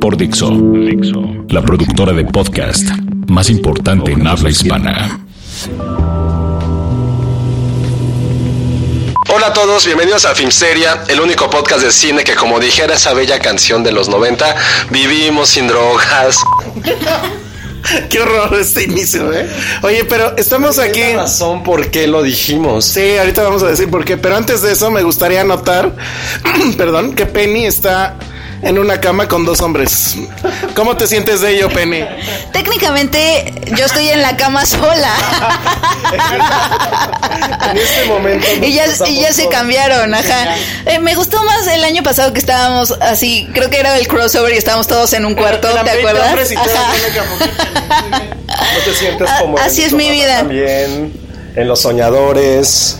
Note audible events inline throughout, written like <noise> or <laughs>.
Por Dixo, Dixo, la productora de podcast más importante en habla hispana. Hola a todos, bienvenidos a Filmsteria, el único podcast de cine que como dijera esa bella canción de los 90, vivimos sin drogas. <laughs> Qué horror este inicio, ¿eh? Oye, pero estamos aquí. Razón por qué lo dijimos. Sí, ahorita vamos a decir por qué, pero antes de eso me gustaría anotar, <clears throat> perdón, que Penny está en una cama con dos hombres. ¿Cómo te sientes de ello, Penny? Técnicamente yo estoy en la cama sola. En este momento y ya, y ya se cambiaron, ajá. Eh, me gustó más el año pasado que estábamos así, creo que era el crossover y estábamos todos en un cuarto, ¿te 20 acuerdas? hombres y todos Ajá. en una cama. No te sientes Ah, como en así es mi vida. También, en Los Soñadores,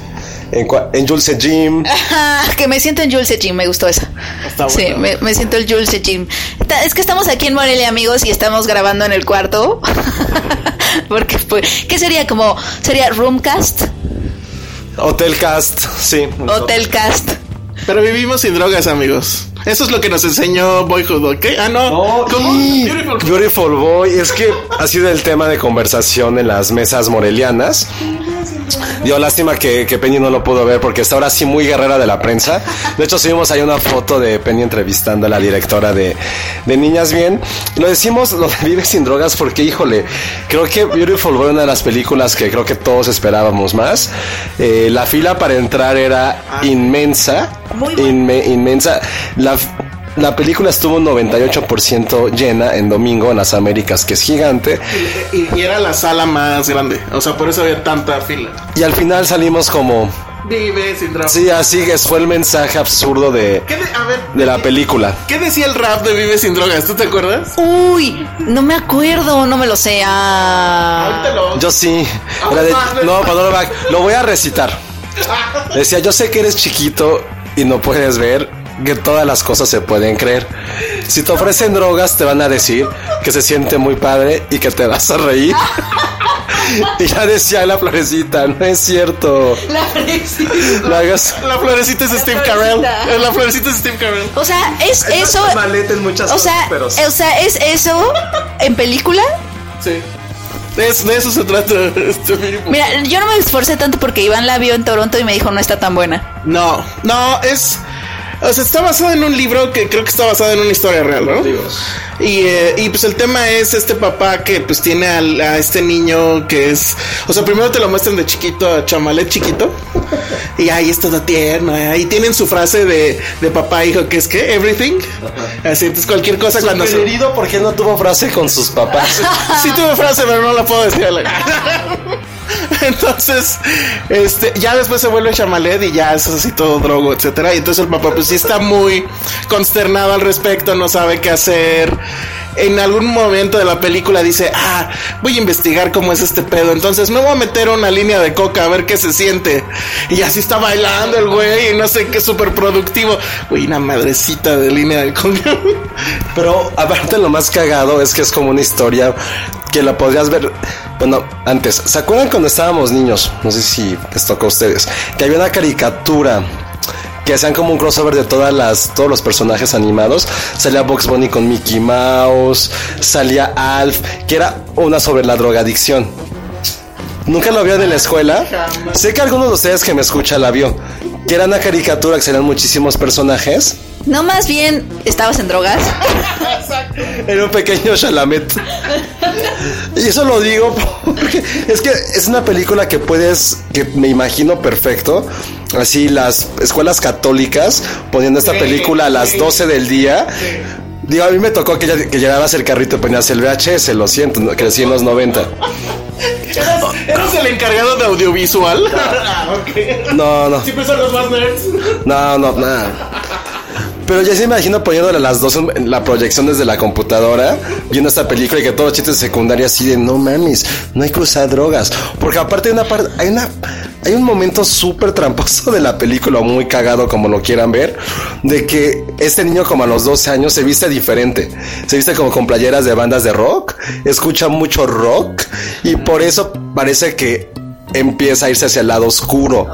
en, en Jules Jim. Ajá, que me siento en Jules Jim, me gustó esa. Está Sí, bueno. me, me siento el Jules Jim. Es que estamos aquí en Morelia, amigos, y estamos grabando en el cuarto. <laughs> Porque, pues, ¿qué sería? Como, ¿sería Roomcast? Hotel Cast, sí. Hotel Cast. Pero vivimos sin drogas, amigos. Eso es lo que nos enseñó Boyhood, ¿ok? Ah, no. No, ¿Cómo? sí. Beautiful. Beautiful Boy. Es que ha sido el tema de conversación en las mesas morelianas. Dio lástima que, que Penny no lo pudo ver porque está ahora sí muy guerrera de la prensa. De hecho, subimos ahí una foto de Penny entrevistando a la directora de, de Niñas Bien. Lo decimos, lo de Vive sin drogas porque, híjole, creo que Beautiful Boy, una de las películas que creo que todos esperábamos más. Eh, la fila para entrar era inmensa. Inme- inmensa. La, la película estuvo un 98% llena en domingo en las Américas, que es gigante. Y, y era la sala más grande. O sea, por eso había tanta fila. Y al final salimos como... Vive sin drogas. Sí, así que fue el mensaje absurdo de, ¿Qué de- a ver, de la película. ¿qué decía el rap de Vive sin drogas? ¿Tú te acuerdas? Uy, no me acuerdo, no me lo sé. Ah. Ahorita lo- Yo sí. Era de- no, Pandora Back. Lo voy a recitar. <laughs> Decía, yo sé que eres chiquito y no puedes ver que todas las cosas se pueden creer. Si te ofrecen drogas, te van a decir que se siente muy padre y que te vas a reír. <laughs> Y ya decía la florecita, no es cierto. La florecita. La florecita es Steve Carell. La florecita es Steve Carell. O sea, es eso. maleta en muchas O cosas, sea, pero sí. o sea, es eso en película. Sí. De eso, de eso se trata. <laughs> este. Mira, yo no me esforcé tanto porque Iván la vio en Toronto y me dijo no está tan buena. No, no, es. O sea, está basado en un libro que creo que está basado en una historia real, ¿no? Y, eh, y pues el tema es este papá que pues tiene al- a, este niño que es. O sea, primero te lo muestran de chiquito, a chamalet chiquito. Y ahí es todo tierno. eh, Ahí tienen su frase de, de papá e hijo que es que everything. Así, entonces cualquier cosa cuando se. herido porque no tuvo frase con sus papás. <laughs> Sí tuve frase, pero no la puedo decir. <laughs> <laughs> Entonces, este, ya después se vuelve chamalet y ya es así todo drogo, etcétera. Y entonces el papá, pues sí está muy consternado al respecto, no sabe qué hacer. En algún momento de la película dice, ah, voy a investigar cómo es este pedo. Entonces me voy a meter una línea de coca a ver qué se siente. Y así está bailando el güey y no sé qué, súper productivo. Uy, una madrecita de línea de coca. Pero aparte lo más cagado es que es como una historia que la podrías ver, bueno, antes. ¿Se acuerdan cuando estábamos niños? No sé si les tocó a ustedes. Que había una caricatura que hacían como un crossover de todas las, todos los personajes animados. Salía Box Bunny con Mickey Mouse, salía Alf, que era una sobre la drogadicción. Nunca lo vio en la escuela. Sé que alguno de ustedes que me escucha la vio. Que era una caricatura que salían muchísimos personajes. No, más bien, ¿estabas en drogas? <laughs> Era un pequeño Chalamet. Y eso lo digo porque es que es una película que puedes, que me imagino perfecto. Así las escuelas católicas poniendo esta película a las 12 del día. Digo, a mí me tocó que, ya- que llegabas el carrito y ponías el VHS, lo siento, no- crecí en los 90. ¿Eras, eras el encargado de audiovisual? Ah, ok. No, no, <laughs> Siempre son los más nerds. no, no, nada. Pero ya se imagino poniéndole a las dos en la proyección desde la computadora, viendo esta película y que todos los chistes secundarios así de no mames, no hay que usar drogas. Porque aparte hay una parte, hay una, hay un momento súper tramposo de la película, muy cagado como lo quieran ver, de que este niño como a los 12 años se viste diferente. Se viste como con playeras de bandas de rock, escucha mucho rock y por eso parece que empieza a irse hacia el lado oscuro.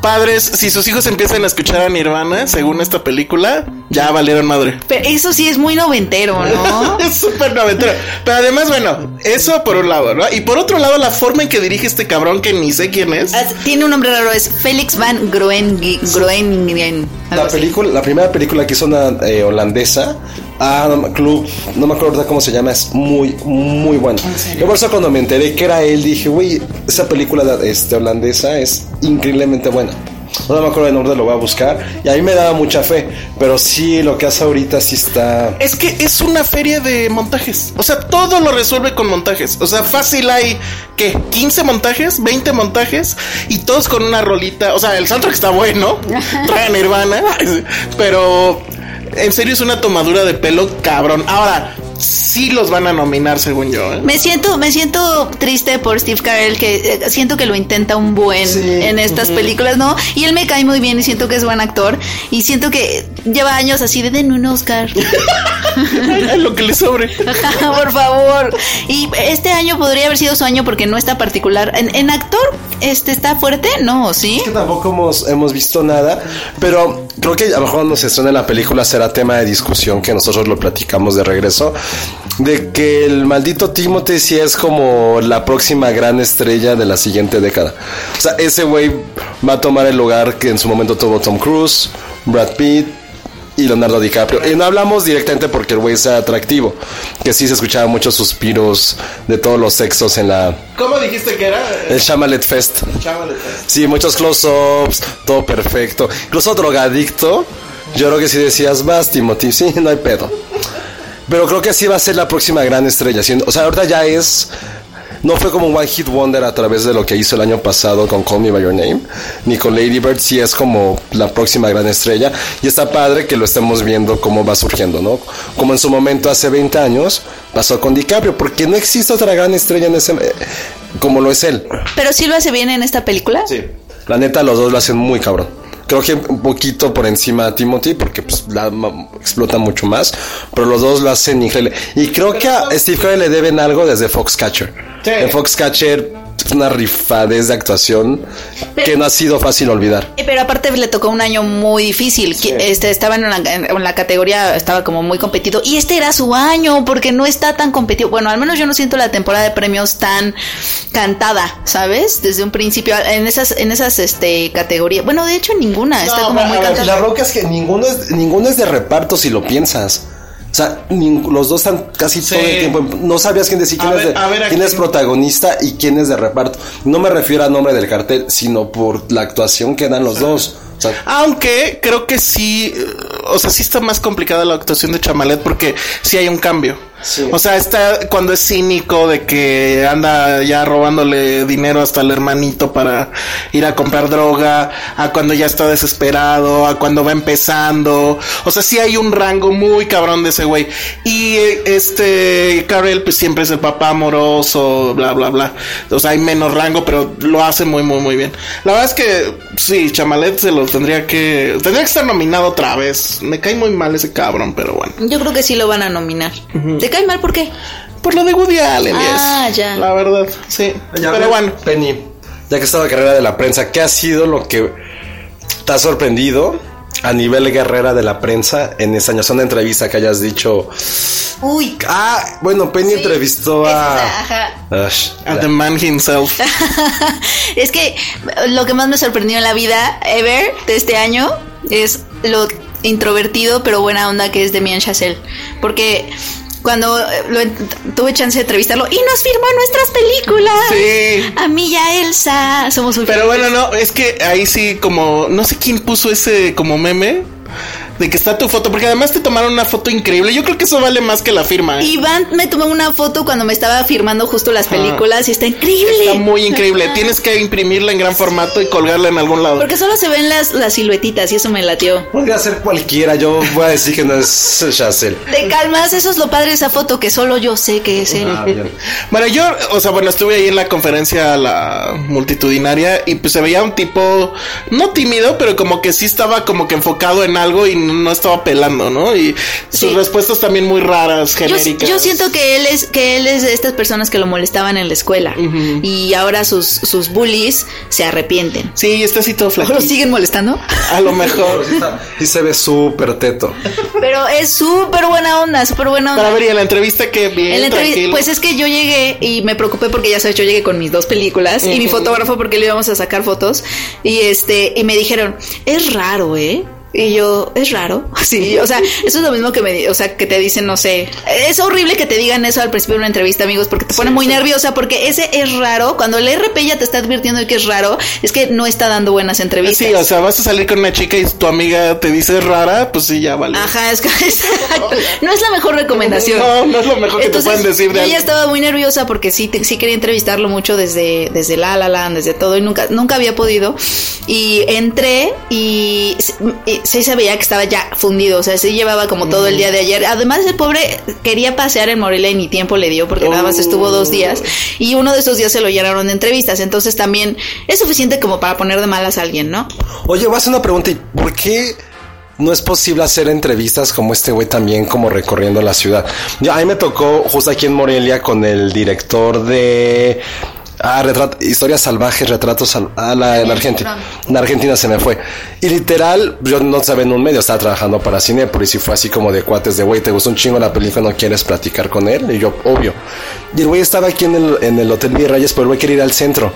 Padres, si sus hijos empiezan a escuchar a Nirvana, según esta película, ya valieron madre. Pero eso sí es muy noventero, ¿no? <laughs> es súper noventero. Pero además, bueno, eso por un lado, ¿no? Y por otro lado, la forma en que dirige este cabrón que ni sé quién es. Tiene un nombre raro, es Félix Van Groeningen. La así. película, la primera película que hizo una eh, holandesa, ah, no, me- Club, no me acuerdo cómo se llama, es muy, muy buena. Yo por eso cuando me enteré que era él, dije, güey, esa película este, holandesa es increíblemente buena. No me acuerdo el nombre, lo voy a buscar. Y a mí me daba mucha fe, pero sí, lo que hace ahorita sí está... Es que es una feria de montajes. O sea, todo lo resuelve con montajes. O sea, fácil hay, ¿qué? 15 montajes, 20 montajes y todos con una rolita. O sea, el soundtrack está bueno. <laughs> Trae Nirvana. <laughs> Pero en serio es una tomadura de pelo cabrón. Ahora, sí los van a nominar, según yo. ¿eh? Me siento, me siento triste por Steve Carell, que eh, siento que lo intenta un buen en estas películas, ¿no? Y él me cae muy bien y siento que es buen actor. Y siento que lleva años así de den un Oscar. <laughs> Lo que le sobre. <laughs> por favor. Y este año podría haber sido su año porque no está particular. En, en actor, este está fuerte, no, ¿sí? Es que tampoco hemos, hemos visto nada, pero creo que a lo mejor cuando se estrene la película será tema de discusión que nosotros lo platicamos de regreso, de que el maldito Timothy sí es como la próxima gran estrella de la siguiente década. O sea, ese güey va a tomar el lugar que en su momento tuvo Tom Cruise, Brad Pitt, y Leonardo DiCaprio. Y no hablamos directamente porque el güey sea atractivo, que sí se escuchaban muchos suspiros de todos los sexos en la ¿Cómo dijiste que era? el Shamalet Fest. Sí, muchos close-ups, todo perfecto. Incluso drogadicto. Yo creo que si decías, vas, Timothy, sí, no hay pedo. Pero creo que sí va a ser la próxima gran estrella. siendo- O sea, ahorita ya es. No fue como un One Hit Wonder a través de lo que hizo el año pasado con Call Me By Your Name, ni con Lady Bird, sí es como la próxima gran estrella. Y está padre que lo estemos viendo cómo va surgiendo, ¿no? Como en su momento hace 20 años pasó con DiCaprio, porque no existe otra gran estrella en ese. como lo es él. Pero sí lo hace bien en esta película. Sí. La neta, los dos lo hacen muy cabrón. Creo que un poquito por encima a Timothy, porque pues la explota mucho más. Pero los dos lo hacen increíble. Y creo que a Steve Carell le deben algo desde Foxcatcher. Sí. En Foxcatcher una rifadez de actuación que no ha sido fácil olvidar. Eh, Pero aparte le tocó un año muy difícil. Este estaba en la, en la categoría, estaba como muy competido. Y este era su año, porque no está tan competitivo. Bueno, al menos yo no siento la temporada de premios tan cantada, ¿sabes? Desde un principio, en esas, en esas este categorías. Bueno, de hecho ninguna, está No, como a muy ver, cantada. La bronca es que ninguno es, ninguno es de reparto si lo piensas. O sea, los dos están casi Sí. todo el tiempo. No sabías quién decir quién, ver, es, de- a ver, ¿a quién es protagonista y quién es de reparto. No me refiero al nombre del cartel, sino por la actuación que dan los dos. O sea, Aunque creo que sí, eh, o sea, sí está más complicada la actuación de Chamalet porque sí hay un cambio. Sí. O sea, está cuando es cínico de que anda ya robándole dinero hasta el hermanito para ir a comprar droga, a cuando ya está desesperado, a cuando va empezando. O sea, sí hay un rango muy cabrón de ese güey. Y eh, este Carell pues siempre es el papá amoroso, bla, bla, bla. O sea, hay menos rango, pero lo hace muy, muy, muy bien. La verdad es que sí, Chamalet se lo tendría que... Tendría que estar nominado otra vez. Me cae muy mal ese cabrón, pero bueno. Yo creo que sí lo van a nominar. ¿Te cae mal por qué? Por lo de Woody Allen, Ah, yes. ya. La verdad, sí. ya pero bueno. Penny, ya que estaba carrera de la prensa, ¿qué ha sido lo que te ha sorprendido a nivel guerrera de la prensa en esta año? Son entrevista que hayas dicho. Uy. Ah, bueno, Penny entrevistó a. Ajá. Ash, A the man himself. <laughs> es que lo que más me sorprendió en la vida ever de este año es lo introvertido pero buena onda que es Demian Chazelle. Porque cuando eh, lo tuve chance de entrevistarlo y nos firmó nuestras películas. Sí. A mí y a Elsa. Somos Pero bueno, no, es que ahí sí, como, no sé quién puso ese como meme de que está tu foto, porque además te tomaron una foto increíble. Yo creo que eso vale más que la firma. ¿eh? Iván me tomó una foto cuando me estaba firmando justo las películas y está increíble. Está muy increíble. Tienes que imprimirla en gran formato y colgarla en algún lado. Porque solo se ven las, las siluetitas y eso me latió. Podría ser cualquiera, yo voy a decir que no es Chazelle. Te calmas, eso es lo padre de esa foto, que solo yo sé que es él. Ah. Bueno, yo, o sea, bueno, estuve ahí en la conferencia la multitudinaria y pues se veía un tipo no tímido, pero como que sí estaba como que enfocado en algo y no estaba pelando, ¿no? Y sus Sí. respuestas también muy raras, genéricas. yo siento que él es que él es de estas personas que lo molestaban en la escuela y ahora sus, sus bullies se arrepienten. Sí, está así todo ¿O flaquito. lo siguen molestando? <laughs> A lo mejor. Y se ve súper teto. Pero es súper buena onda, súper buena onda. Para ver, y en la entrevista que bien, En la entrevista- tranquilo. pues es que yo llegué y me preocupé porque ya sabes, yo llegué con mis dos películas y mi fotógrafo porque le íbamos a sacar fotos y este y me dijeron, "Es raro, ¿eh?" Y yo, es raro. <laughs> Sí, o sea, eso es lo mismo que me, o sea, que te dicen, no sé. Es horrible que te digan eso al principio de una entrevista, amigos, porque te pone muy nerviosa, porque ese es raro. Cuando el RP ya te está advirtiendo de que es raro, es que no está dando buenas entrevistas. Sí, o sea, vas a salir con una chica y tu amiga te dice rara, pues sí, ya vale. Ajá, es que <laughs> no es la mejor recomendación. No, no es lo mejor que te Entonces, pueden decir de Yo ya estaba muy nerviosa porque sí, te- sí quería entrevistarlo mucho desde, desde La La Land, desde todo, y nunca, nunca había podido. Y entré y sí se veía que estaba ya fundido, o sea, sí llevaba como todo el día de ayer. Además, el pobre quería pasear en Morelia y ni tiempo le dio porque nada más estuvo dos días. Y uno de esos días se lo llenaron de entrevistas. Entonces también es suficiente como para poner de malas a alguien, ¿no? Oye, voy a hacer una pregunta. ¿y ¿Por qué no es posible hacer entrevistas como este güey también, como recorriendo la ciudad? Yo, a mí me tocó justo aquí en Morelia con el director de... Ah, retrat- historias salvajes, retratos sal- ah, la, en Argentina. En Argentina se me fue. Y literal, yo no sabía en un medio, estaba trabajando para Cinepolis y fue así como de cuates de güey, te gustó un chingo la película, no quieres platicar con él. Y yo, obvio. Y el güey estaba aquí en el, en el Hotel Virreyes, pero el güey quería ir al centro.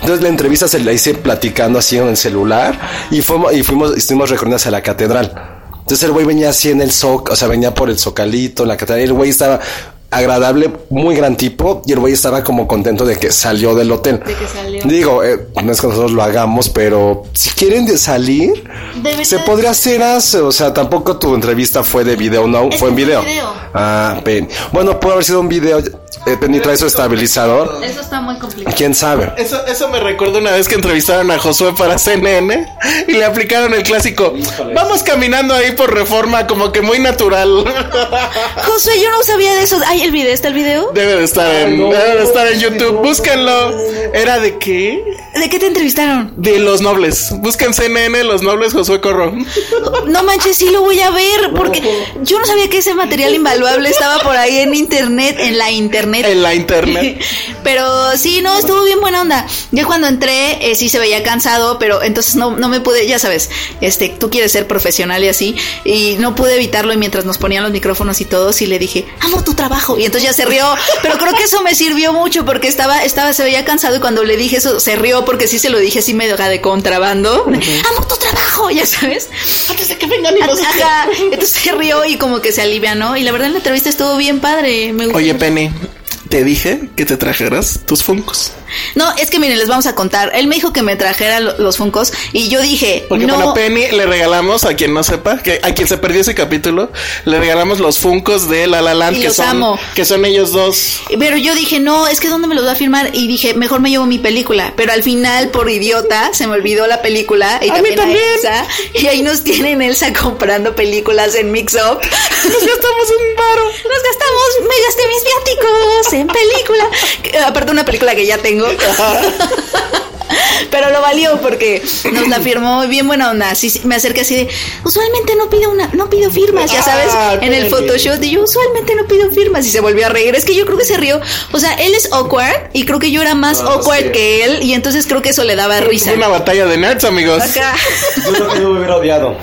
Entonces la entrevista se la hice platicando así en el celular y fuimos, y fuimos, estuvimos recorriendo hacia la catedral. Entonces el güey venía así en el soc, o sea, venía por el zocalito, en la catedral, y el güey estaba agradable, muy gran tipo, y el güey estaba como contento de que salió del hotel. De que salió. Digo, eh, no es que nosotros lo hagamos, pero si quieren de salir, De se podría hacer, as- o sea, tampoco tu entrevista fue de video, no, fue en video. video. Ah. Bueno, puede haber sido un video, eh, Penny trae su estabilizador, Eso está muy complicado. quién sabe. Eso, eso me recuerda una vez que entrevistaron a Josué para CNN y le aplicaron el clásico. Vamos caminando ahí por reforma, como que muy natural. José, yo no sabía de eso. Ay, el video, ¿está el video? Debe de estar en, debe de estar en YouTube. Búsquenlo. ¿Era de qué? ¿De qué te entrevistaron? De los nobles. Busquen CNN, los nobles Josué Corro. No manches, sí lo voy a ver, porque yo no sabía que ese material invaluable estaba por ahí en internet, en la internet. En la internet. <laughs> Pero sí, no, estuvo bien buena onda. Yo cuando entré, eh, sí se veía cansado, pero entonces no, no me pude, ya sabes, este, tú quieres ser profesional y así, y no pude evitarlo y mientras nos ponían los micrófonos y todo, sí le dije, amo tu trabajo, y entonces ya se rió, pero creo que eso me sirvió mucho porque estaba, estaba, se veía cansado y cuando le dije eso, se rió porque sí se lo dije así medio de contrabando, amo tu trabajo, ya sabes. Antes de que vengan y nos entonces se rió y como que se alivianó. Y la verdad la entrevista estuvo bien padre, me gustó. Oye. Penny, te dije que te trajeras tus funcos. No, es que miren, les vamos a contar. Él me dijo que me trajera lo- los Funcos y yo dije, Porque no. bueno, Penny le regalamos, a quien no sepa, que a quien se perdió ese capítulo, le regalamos los funcos de La La Land, Y que los son, amo. que son ellos dos. Pero yo dije, no, es que ¿dónde me los va a firmar? Y dije, mejor me llevo mi película. Pero al final, por idiota, se me olvidó la película. Y A mí también, también. Elsa. Y ahí nos tienen Elsa comprando películas en Mix Up. Nos gastamos un varo. Nos gastamos, me gasté mis viáticos en película. <laughs> Aparte una película que ya tengo. Pero lo valió porque nos la firmó bien buena onda. Así, sí, me acerqué así de, usualmente no pido una, no pido firmas, ya sabes, Ah, en el Penny. photoshoot. Y yo usualmente no pido firmas y se volvió a reír. Es que yo creo que se rió. O sea, él es awkward y creo que yo era más awkward que él y entonces creo que eso le daba risa. Fue una batalla de nerds, amigos. Acá. Yo <laughs> creo que yo me hubiera odiado.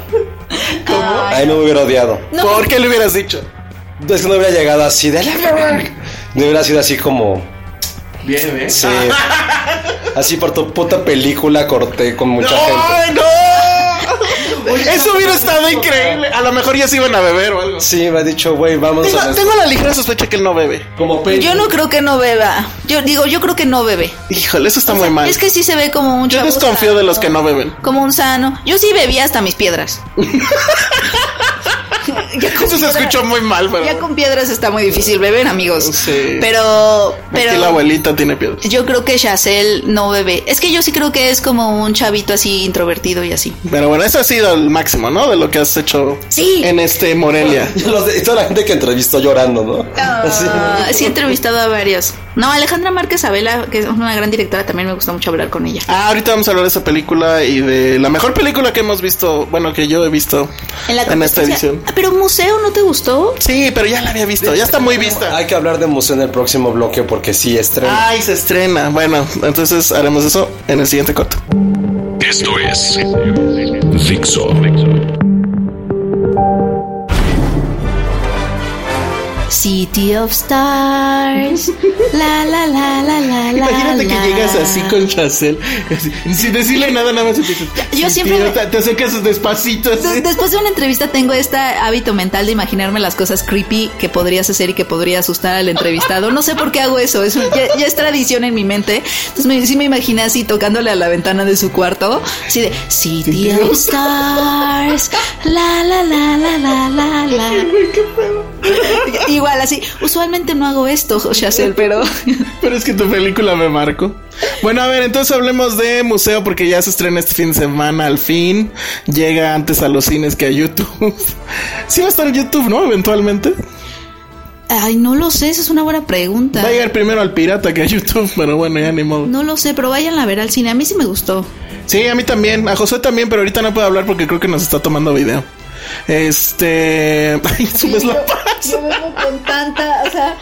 A mí me hubiera odiado. No, ¿Por qué le hubieras dicho? Es que no hubiera llegado así de la No hubiera sido así como. Bien, ¿eh? Sí. Así por tu puta película corté con mucha gente. ¡Ay, no! Eso hubiera estado increíble. A lo mejor ya se iban a beber o algo. Sí, me ha dicho, güey, vamos Tengo, a tengo la ligera sospecha que él no bebe. Como Penny. Yo no creo que no beba. Yo digo, yo creo que no bebe. Híjole, eso está muy mal. Es que sí se ve como un Yo desconfío de los que no beben. Como un sano. Yo sí bebía hasta mis piedras. <laughs> ya, con Eso se piedras- escuchó muy mal, pero. ya con piedras está muy difícil beber, amigos. Sí. Pero, Aquí la pero abuelita tiene piedras. yo creo que Chacel no bebe. Es que yo sí creo que es como un chavito así introvertido y así. Pero bueno, eso ha sido el máximo, ¿no? De lo que has hecho Sí. en este Morelia. <laughs> Los toda la gente que entrevistó llorando, ¿no? Así. Ah, sí he entrevistado a varios. No, Alejandra Márquez Abela, que es una gran directora, también me gusta mucho hablar con ella. Ah, ahorita vamos a hablar de esa película y de la mejor película que hemos visto, bueno, que yo he visto En, la esta competencia- edición. Ah, Pero museo no te gustó? Sí, pero ya la había visto, ya está muy vista. Hay que hablar de museo en el próximo bloque porque sí estrena. Ay, se estrena. Bueno, entonces haremos eso en el siguiente corto. Esto es Dixo. City of Stars. <laughs> La la la la la la. Imagínate que llegas así con Chacel, sin decirle nada, nada más. Yo "Sí, siempre tío", me- te, acercas despacito así. Después de una entrevista tengo este hábito mental de imaginarme las cosas creepy que podrías hacer y que podría asustar al entrevistado. No sé por qué hago eso, es, ya, ya es tradición en mi mente. Entonces me, sí me imaginé así tocándole a la ventana de su cuarto, así de City of Stars, la la la la la la la. <laughs> Igual así, usualmente no hago esto, <laughs> Chacel, pero <laughs> Pero es que tu película me marcó. Bueno, a ver, entonces hablemos de museo porque ya se estrena este fin de semana al fin. Llega antes a los cines que a YouTube. <laughs> Sí va a estar en YouTube, ¿no? Eventualmente. ay, no lo sé, esa es una buena pregunta. Va a llegar primero al pirata que a YouTube, pero bueno, ya ni modo. No lo sé, pero vayan a ver al cine. A mí sí me gustó. Sí, a mí también, a José también, pero ahorita no puedo hablar porque creo que nos está tomando video. Este. <laughs> Ay, subes la paz. Yo vengo con tanta, o sea,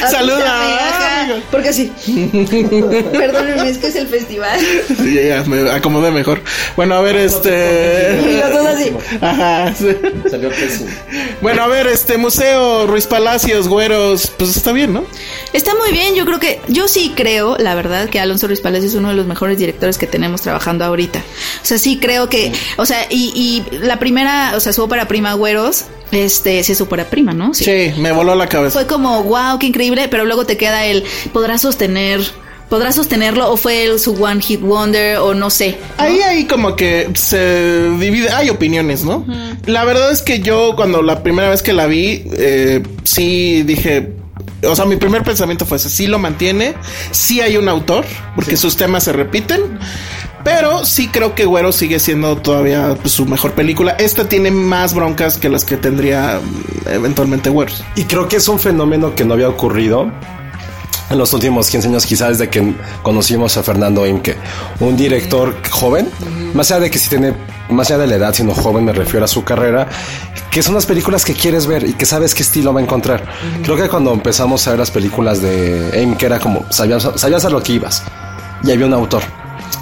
<laughs> Saluda, porque así. <laughs> Perdónenme, es que es el festival. Sí, ya, ya, me acomodé mejor. Bueno, a ver, Y este. los dos así. Ajá, sí. Salió pésimo. Bueno, a ver, este museo, Ruiz Palacios, Güeros, pues está bien, ¿no? Está muy bien, yo creo que, yo sí creo, la verdad, que Alonso Ruiz Palacios es uno de los mejores directores que tenemos trabajando ahorita. O sea, sí creo que, o sea, y, y la primera, o sea, su ópera prima Güeros, este, sí es su ópera prima, ¿no? Sí, me voló la cabeza. Fue como, wow, qué increíble, pero luego te queda el, ¿podrá sostener, podrá sostenerlo o fue el, su One Hit Wonder o no sé? Ahí, ahí como que se divide, hay opiniones, ¿no? La verdad es que yo cuando la primera vez que la vi, eh, sí dije, o sea, mi primer pensamiento fue ese, sí lo mantiene, sí hay un autor, porque sus temas se repiten. Pero sí creo que Güero sigue siendo todavía pues, su mejor película. Esta tiene más broncas que las que tendría mm, eventualmente Güeros. Y creo que es un fenómeno que no había ocurrido en los últimos 15 años, quizás desde que conocimos a Fernando Imke, un director joven, más allá de que si tiene, más allá de la edad, sino joven, me refiero a su carrera, que son las películas que quieres ver y que sabes qué estilo va a encontrar. Creo que cuando empezamos a ver las películas de Imke era como, sabías, sabías a lo que ibas y había un autor.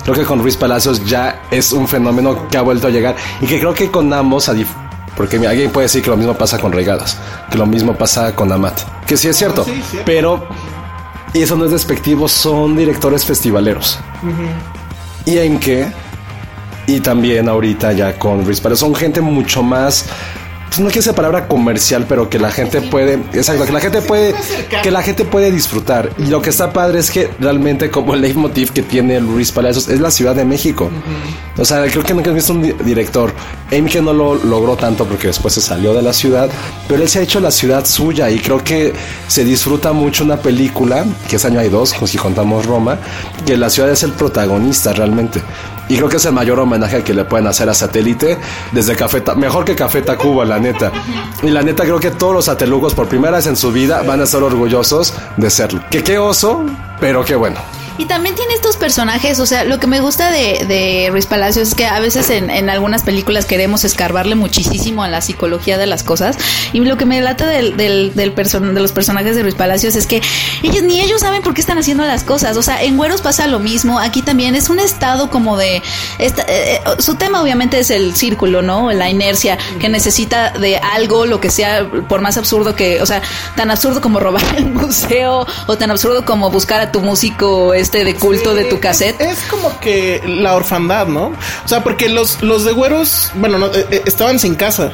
Creo que con Ruiz Palacios ya es un fenómeno que ha vuelto a llegar y que creo que con ambos, porque alguien puede decir que lo mismo pasa con Regadas, que lo mismo pasa con Amat, que sí es cierto, pero y eso no es despectivo, son directores festivaleros. Y en que y también ahorita ya con Ruiz Palacios son gente mucho más pues no quiero esa palabra comercial, pero que la gente puede, exacto, que la gente puede, que la gente puede disfrutar. Y lo que está padre es que realmente como el leitmotiv que tiene Luis Palacios es la Ciudad de México. O sea, creo que nunca he visto un di- director. que no lo logró tanto porque después se salió de la ciudad, pero él se ha hecho la ciudad suya y creo que se disfruta mucho una película, que es año hay dos, si contamos Roma, que la ciudad es el protagonista realmente. Y creo que es el mayor homenaje que le pueden hacer a Satélite desde Café, mejor que Café Tacuba, la neta. Y la neta creo que todos los satelugos por primera vez en su vida van a estar orgullosos de serlo. Que qué oso, pero qué bueno. Y también tiene estos personajes, o sea, lo que me gusta de, de Ruiz Palacios es que a veces en, en algunas películas queremos escarbarle muchísimo a la psicología de las cosas. Y lo que me lata del, del, del person- de los personajes de Ruiz Palacios es que ellos ni ellos saben por qué están haciendo las cosas. O sea, en Güeros pasa lo mismo. Aquí también es un estado como de. esta- eh, eh, su tema obviamente es el círculo, ¿no? La inercia que necesita de algo, lo que sea, por más absurdo que. O sea, tan absurdo como robar <laughs> el museo o tan absurdo como buscar a tu músico este de culto de tu cassette. Es como que la orfandad, ¿no? O sea, porque los, los de güeros, bueno, no, eh, eh, estaban sin casa.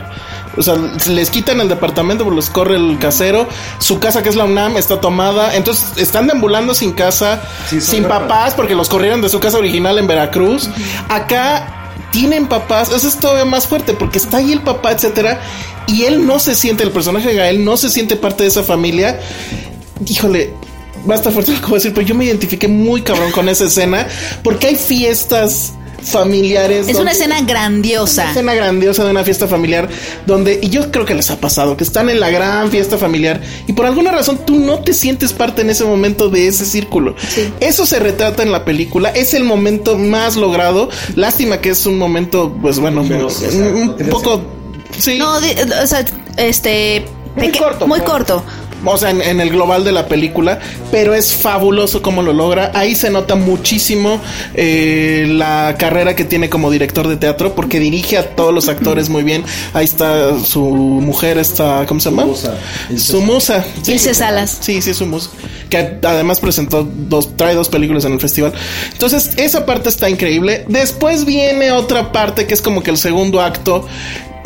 O sea, les quitan el departamento, pues los corre el casero. Su casa, que es la UNAM, está tomada. Entonces están deambulando sin casa, sin papás, porque los corrieron de su casa original en Veracruz. Acá tienen papás. Eso es todavía más fuerte, porque está ahí el papá, etcétera. Y él no se siente, el personaje de Gael no se siente parte de esa familia. Híjole, va a estar fuerte lo que voy a decir, pero yo me identifiqué muy cabrón con esa escena, porque hay fiestas familiares. Es una escena grandiosa. una escena grandiosa de una fiesta familiar donde, y yo creo que les ha pasado, que están en la gran fiesta familiar y por alguna razón tú no te sientes parte en ese momento de ese círculo. Eso se retrata en la película, es el momento más logrado. Lástima que es un momento, pues bueno, un, un poco... Sí. No, o sea, este. Muy corto, Muy pues. corto. O sea, en, en el global de la película, pero es fabuloso cómo lo logra. Ahí se nota muchísimo eh, la carrera que tiene como director de teatro, porque dirige a todos los actores muy bien. Ahí está su mujer, está, ¿cómo se llama? Su musa. Sí. Ilse Salas. Sí, sí, su musa. Que además presentó dos, trae dos películas en el festival. Entonces, esa parte está increíble. Después viene otra parte que es como que el segundo acto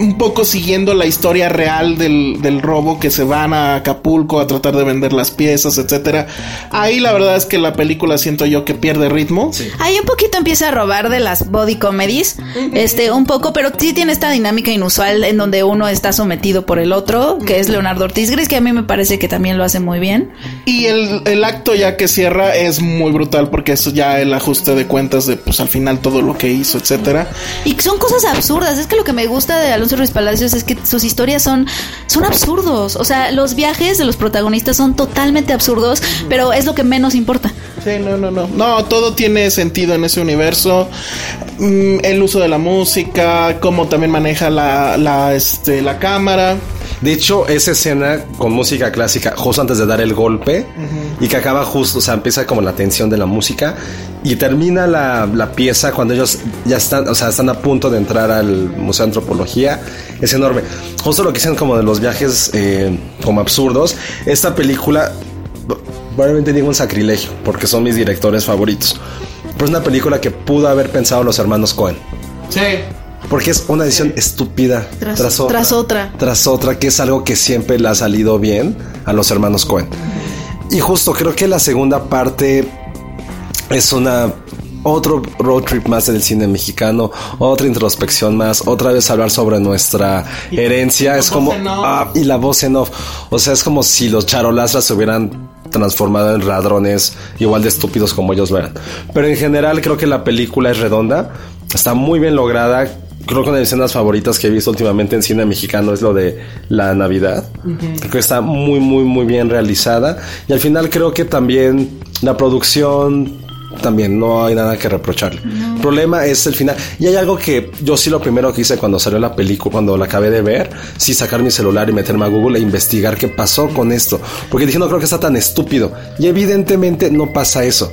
un poco siguiendo la historia real del, del robo que se van a Acapulco a tratar de vender las piezas, etcétera. Ahí la verdad es que la película siento yo que pierde ritmo. Ahí un poquito empieza a robar de las body comedies, este, un poco, pero sí tiene esta dinámica inusual en donde uno está sometido por el otro, que es Leonardo Ortiz Gris, que a mí me parece que también lo hace muy bien. Y el, el acto ya que cierra es muy brutal porque eso ya el ajuste de cuentas de pues al final todo lo que hizo, etcétera. Y son cosas absurdas. Es que lo que me gusta de Alonso Ruiz Palacios es que sus historias son, son absurdos. O sea, los viajes de los protagonistas son totalmente absurdos, pero es lo que menos importa. Sí, no, no, no. No, todo tiene sentido en ese universo. Mm, el uso de la música, cómo también maneja la, la, este, la cámara. De hecho, esa escena con música clásica, justo antes de dar el golpe, y que acaba justo, o sea, empieza como la tensión de la música, y termina la, la pieza cuando ellos ya están, o sea, están a punto de entrar al Museo de Antropología, es enorme. Justo lo que dicen como de los viajes eh, como absurdos, esta película, probablemente digo un sacrilegio, porque son mis directores favoritos, pero es una película que pudo haber pensado los hermanos Cohen. Sí. Porque es una edición estúpida Tras- tras, otra, tras otra. Tras otra, que es algo que siempre le ha salido bien a los hermanos Cohen. Y justo creo que la segunda parte es una otro road trip más del cine mexicano, otra introspección más, otra vez hablar sobre nuestra herencia. Es como ah, y la voz en off. O sea, es como si los charolastras se hubieran transformado en ladrones igual de estúpidos como ellos eran. Pero en general creo que la película es redonda, está muy bien lograda. Creo que una de mis escenas favoritas que he visto últimamente en cine mexicano es lo de la Navidad. Creo que está muy, muy, muy bien realizada. Y al final creo que también la producción también no hay nada que reprocharle. El problema es el final. Y hay algo que yo sí lo primero que hice cuando salió la película, cuando la acabé de ver, sí sacar mi celular y meterme a Google e investigar qué pasó con esto. Porque dije, no creo que está tan estúpido. Y evidentemente no pasa eso.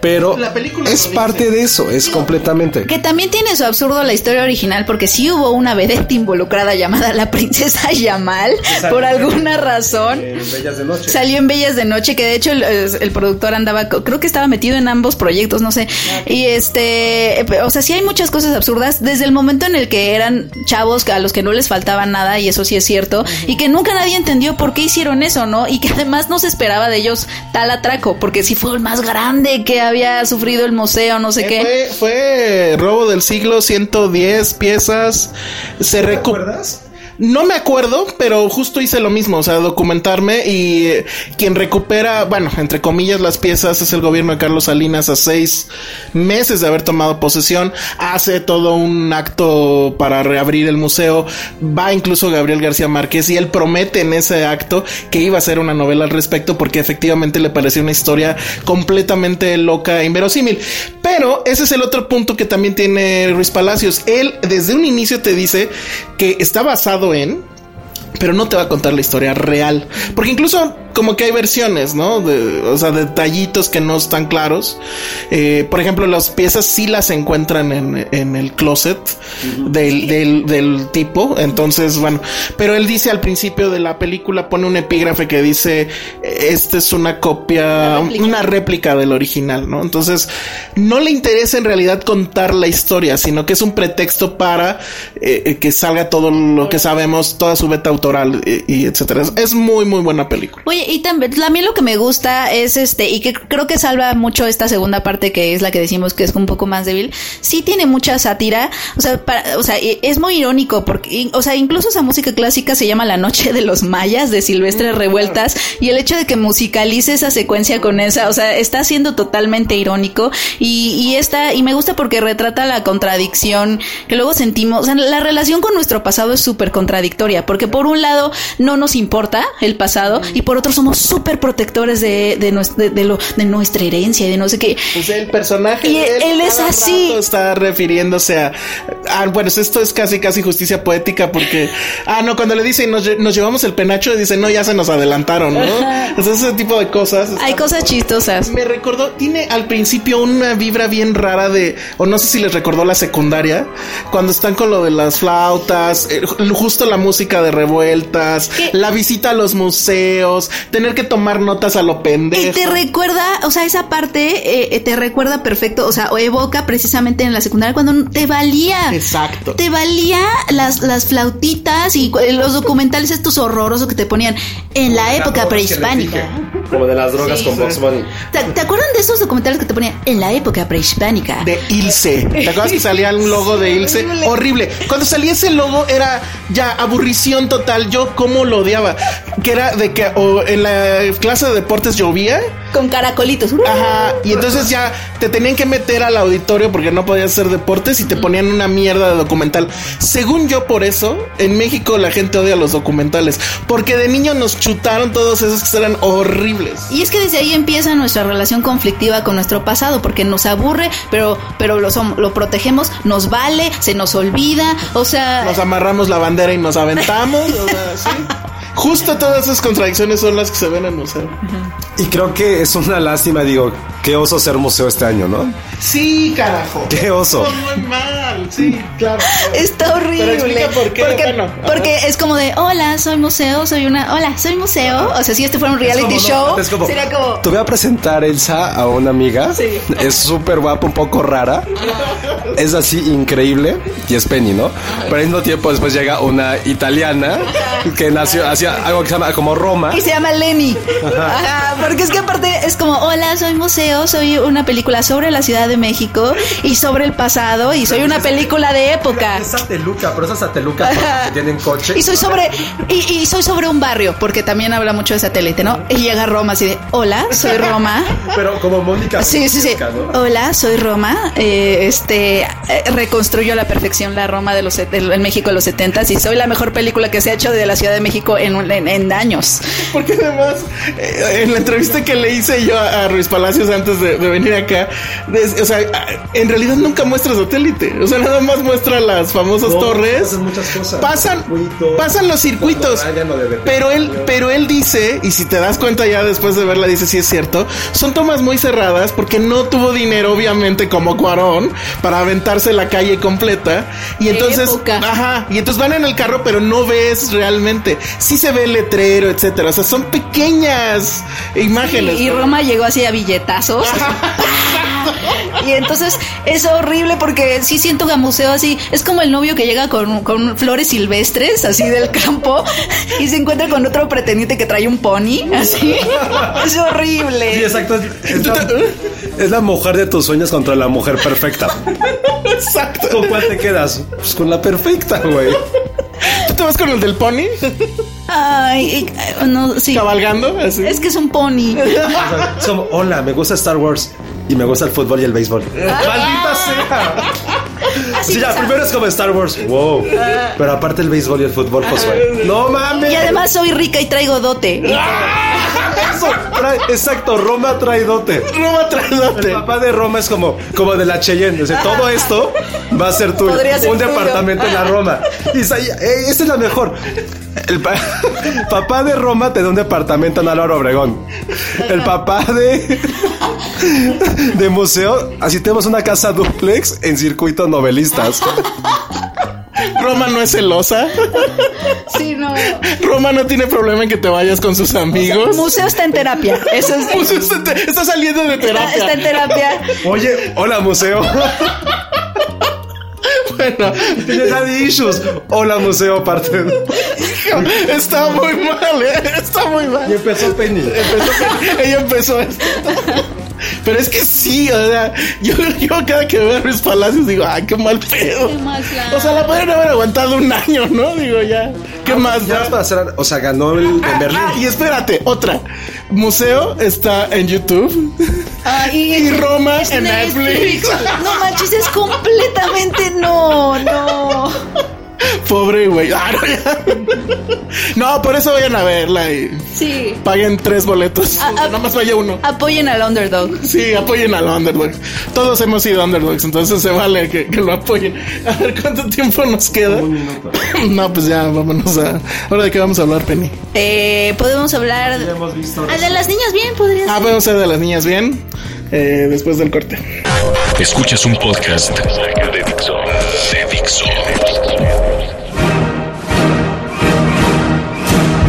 Pero La película es parte de eso, es completamente. Que también tiene su absurdo la historia original, porque sí hubo una vedette involucrada llamada la princesa Yamal, por alguna razón. Bellas de noche. Salió en Bellas de Noche, que de hecho el, el productor andaba, creo que estaba metido en ambos proyectos, no sé. Y este, o sea, sí hay muchas cosas absurdas desde el momento en el que eran chavos a los que no les faltaba nada, y eso sí es cierto, y que nunca nadie entendió por qué hicieron eso, ¿no? Y que además no se esperaba de ellos tal atraco, porque si fue el más grande que había sufrido el museo, no sé Eh, qué. Fue, fue robo del siglo, 110 piezas. Se recuperó. No me acuerdo, pero justo hice lo mismo, o sea, documentarme y quien recupera, bueno, entre comillas, las piezas es el gobierno de Carlos Salinas a seis meses de haber tomado posesión, hace todo un acto para reabrir el museo, va incluso Gabriel García Márquez y él promete en ese acto que iba a hacer una novela al respecto porque efectivamente le pareció una historia completamente loca e inverosímil. Pero ese es el otro punto que también tiene Ruiz Palacios. Él desde un inicio te dice que está basado en, pero no te va a contar la historia real. Porque incluso como que hay versiones, ¿no? De, o sea, detallitos que no están claros. Eh, por ejemplo, las piezas sí las encuentran en, en el closet del, del, del, tipo. Entonces, bueno, pero él dice al principio de la película, pone un epígrafe que dice, esta es una copia, una réplica, una réplica del original, ¿no? Entonces, no le interesa en realidad contar la historia, sino que es un pretexto para eh, que salga todo lo que sabemos, toda su beta autoral y, y etcétera. Es muy, muy buena película. Oye, y también, también lo que me gusta es este, y que creo que salva mucho esta segunda parte que es la que decimos que es un poco más débil, sí tiene mucha sátira, o sea, para, o sea, es muy irónico porque, o sea, incluso esa música clásica se llama La Noche de los Mayas de Silvestre Revueltas y el hecho de que musicalice esa secuencia con esa, o sea, está siendo totalmente irónico y, y está, y me gusta porque retrata la contradicción que luego sentimos, o sea, la relación con nuestro pasado es súper contradictoria porque por un lado no nos importa el pasado y por otro somos súper protectores de, de, de, de, lo, de nuestra herencia y de no sé qué. Pues el personaje. Y él, él es así. Está refiriéndose a, bueno, esto es casi, casi justicia poética porque, <laughs> ah, no, cuando le dicen nos, nos llevamos el penacho, dice, no, ya se nos adelantaron, ¿no? Entonces, ese tipo de cosas. Hay cosas chistosas. Me recordó, tiene al principio una vibra bien rara de, o no sé si les recordó la secundaria, cuando están con lo de las flautas, eh, justo la música de revueltas, ¿Qué? la visita a los museos, tener que tomar notas a lo pendejo. Y te recuerda, o sea, esa parte eh, te recuerda perfecto, o sea, o evoca precisamente en la secundaria cuando te valía. Exacto. Te valía las, las flautitas y los documentales estos horrorosos que te ponían en la época prehispánica. Como de las drogas sí. con Box Bunny. ¿Te, ¿Te, acuerdan de esos documentales que te ponían en la época prehispánica? De Ilse. ¿Te acuerdas que salía un logo de Ilse? Horrible. Cuando salía ese logo era ya aburrición total. Yo cómo lo odiaba. Que era de que o en la clase de deportes llovía. Con caracolitos. Ajá. Y entonces ya te tenían que meter al auditorio porque no podías hacer deportes y te ponían una mierda de documental. Según yo, por eso, en México la gente odia los documentales. Porque de niño nos chutaron todos esos que eran horribles. Y es que desde ahí empieza nuestra relación conflictiva con nuestro pasado, porque nos aburre, pero, pero lo, somos, lo protegemos, nos vale, se nos olvida, o sea. Nos amarramos la bandera y nos aventamos. o sea, ¿sí? <laughs> Justo todas esas contradicciones son las que se ven en el museo. Uh -huh. Y creo que es una lástima, digo, qué oso ser museo este año, ¿no? Sí, carajo. Qué oso. muy mal, sí, claro. Está horrible. Pero por qué. Porque, bueno, porque es como de, hola, soy museo, soy una, hola, soy museo. O sea, si este fuera un reality como, show, no, es como, sería como... Te voy a presentar, Elsa, a una amiga. Sí. Es súper guapa, un poco rara. Es así increíble. Y es Penny, ¿no? Pero al mismo tiempo después llega una italiana que nació, hacía algo que se llama como Roma. Y se llama Lenny. Ajá. Ajá, porque es que aparte es como, hola, soy museo, soy una película sobre la Ciudad de México y sobre el pasado y soy una película de época. Es sateluca, pero esas satelucas que tienen coche. Y soy sobre y, y, soy sobre un barrio, porque también habla mucho de satélite, ¿no? Y llega Roma así de, hola, soy Roma. <laughs> Pero como Mónica. Sí, sí, sí. ¿no? Hola, soy Roma. Eh, este eh, reconstruyó a la perfección la Roma de los en México de los 70 y soy la mejor película que se ha hecho de la Ciudad de México en, en, en años. Porque además, eh, en la entrevista que le hice yo a, Ruiz Palacios antes de, de venir acá, de, o sea, en realidad nunca muestra satélite. O sea, nada más muestra las famosas no, torres. Pasan muchas cosas. Pasan, circuitos, pasan los circuitos. Pero él, pero él dice, y si te das cuenta ya después de verla, dice si sí es cierto, son tomas muy cerradas porque no tuvo dinero, obviamente, como Cuarón, para aventarse la calle completa. Y entonces, ajá, y entonces van en el carro, pero no ves realmente. Sí se ve el letrero, etcétera. O sea, son pequeñas imágenes. Sí, y Roma llegó así a billetazos. <laughs> y entonces es horrible porque sí siento que museo así es como el novio que llega con, con, flores silvestres así del campo y se encuentra con otro pretendiente que trae un pony así. <laughs> Es horrible. Sí exacto es la, es la mujer de tus sueños contra la mujer perfecta. Exacto. ¿con cuál te quedas? pues con la perfecta güey ¿Tú te vas con el del pony? Ay, eh, no, sí. Cabalgando, así. Es que es un pony. <laughs> Es como, hola, me gusta Star Wars y me gusta el fútbol y el béisbol. ¡Maldita sea! Sí, ya, primero es como Star Wars. Wow. Pero aparte el béisbol y el fútbol, Josué. ¡No mames! Y además soy rica y traigo dote. <laughs> Eso, trae- exacto, Roma trae dote. Roma El traedote. papá de Roma es como, como de la Cheyenne. O sea, todo esto va a ser tuyo. Podría ser Un tuyo. departamento en la Roma. Y sa- eh, esta es la mejor. El pa- <laughs> papá de Roma te da un departamento en Álvaro Obregón. El papá de, <laughs> de museo, así tenemos una casa duplex en circuito novelistas. <laughs> Roma no es celosa. Sí, no. Roma no tiene problema en que te vayas con sus amigos. Museo está en terapia. Eso es. <laughs> Pues está, está saliendo de Está, terapia. está en terapia. Oye, hola museo. Bueno, Tiene daddy issues. Hola museo, aparte. Está muy mal, ¿eh? Está muy mal. Y empezó Penny. Empezó- <laughs> ella empezó esto. <laughs> Pero es que sí, o sea, yo, yo cada que veo a Luis Palacios digo, ay, qué mal pedo. O sea, la podrían haber aguantado un año, ¿no? Digo, ya, ¿qué más Ya para hacer, o sea, ganó el, en Berlín. Ah, y espérate, otra. Museo está en YouTube. Ah, <laughs> Y Roma en Netflix. No manches, es completamente no, no. Pobre güey. Ah, no, por eso vayan a verla y Sí. paguen tres boletos. Ah, ah. Nada más vaya uno. Apoyen al underdog. Sí, apoyen al underdog. Todos hemos sido underdogs, entonces se vale que, que lo apoyen. A ver cuánto tiempo nos queda. <clears throat> No, pues ya, vámonos a. Ahora de qué vamos a hablar, Penny. Eh, podemos hablar. hemos visto. Ah, de las niñas bien, podría Ah, ser. podemos ser de las niñas bien. eh, después del corte. Escuchas un podcast de Dixo. De Dixo.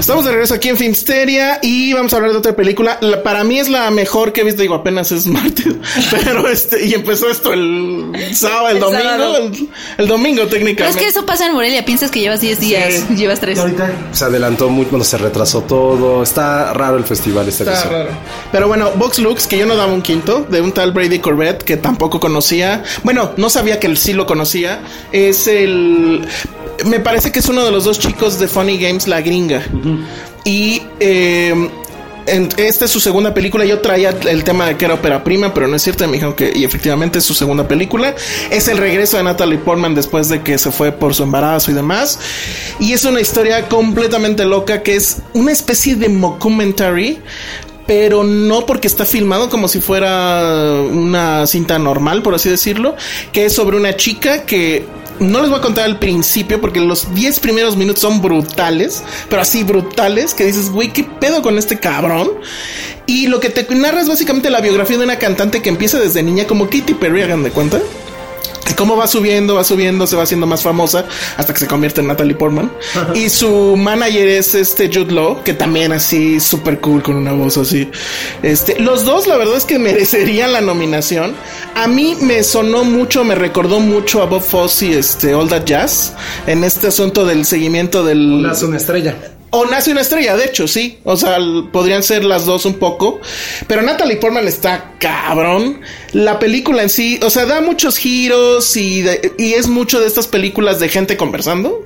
Estamos de regreso aquí en Finsteria y vamos a hablar de otra película. La- para mí es la mejor que he visto, digo, apenas es <laughs> martes, pero este, y empezó esto el sábado, el, El domingo, sábado. el, el domingo Pero es técnicamente. que eso pasa en Morelia. Piensas que llevas 10 días, Sí. <laughs> llevas 3. Ahorita se adelantó mucho, bueno, se retrasó todo. Está raro el festival este Está raro. Pero bueno, Vox Lux, que yo no daba un quinto, de un tal Brady Corbett, que tampoco conocía. Bueno, no sabía que él sí lo conocía. Es el. Me parece que es uno de los dos chicos de Funny Games, la gringa. Y. eh, en- esta es su segunda película. Yo traía el tema de que era ópera prima, pero no es cierto. Me dijeron que, y efectivamente es su segunda película. Es el regreso de Natalie Portman después de que se fue por su embarazo y demás. Y es una historia completamente loca que es una especie de mockumentary pero no porque está filmado como si fuera una cinta normal, por así decirlo, que es sobre una chica que no les voy a contar al principio porque los 10 primeros minutos son brutales, pero así brutales, que dices, güey, ¿qué pedo con este cabrón? Y lo que te narra es básicamente la biografía de una cantante que empieza desde niña como Katy Perry, hagan de cuenta. Y cómo va subiendo, va subiendo, se va haciendo más famosa hasta que se convierte en Natalie Portman. y su manager es este Jude Law, que también así súper cool con una voz así. Este, los dos, la verdad es que <laughs> merecerían la nominación. A mí me sonó mucho, me recordó mucho a Bob Fosse, este, All That Jazz, en este asunto del seguimiento del. Nace una estrella. O nace una estrella, de hecho, sí. O sea, podrían ser las dos un poco. Pero Natalie Portman está cabrón. La película en sí, o sea, da muchos giros y, de- y es mucho de estas películas de gente conversando.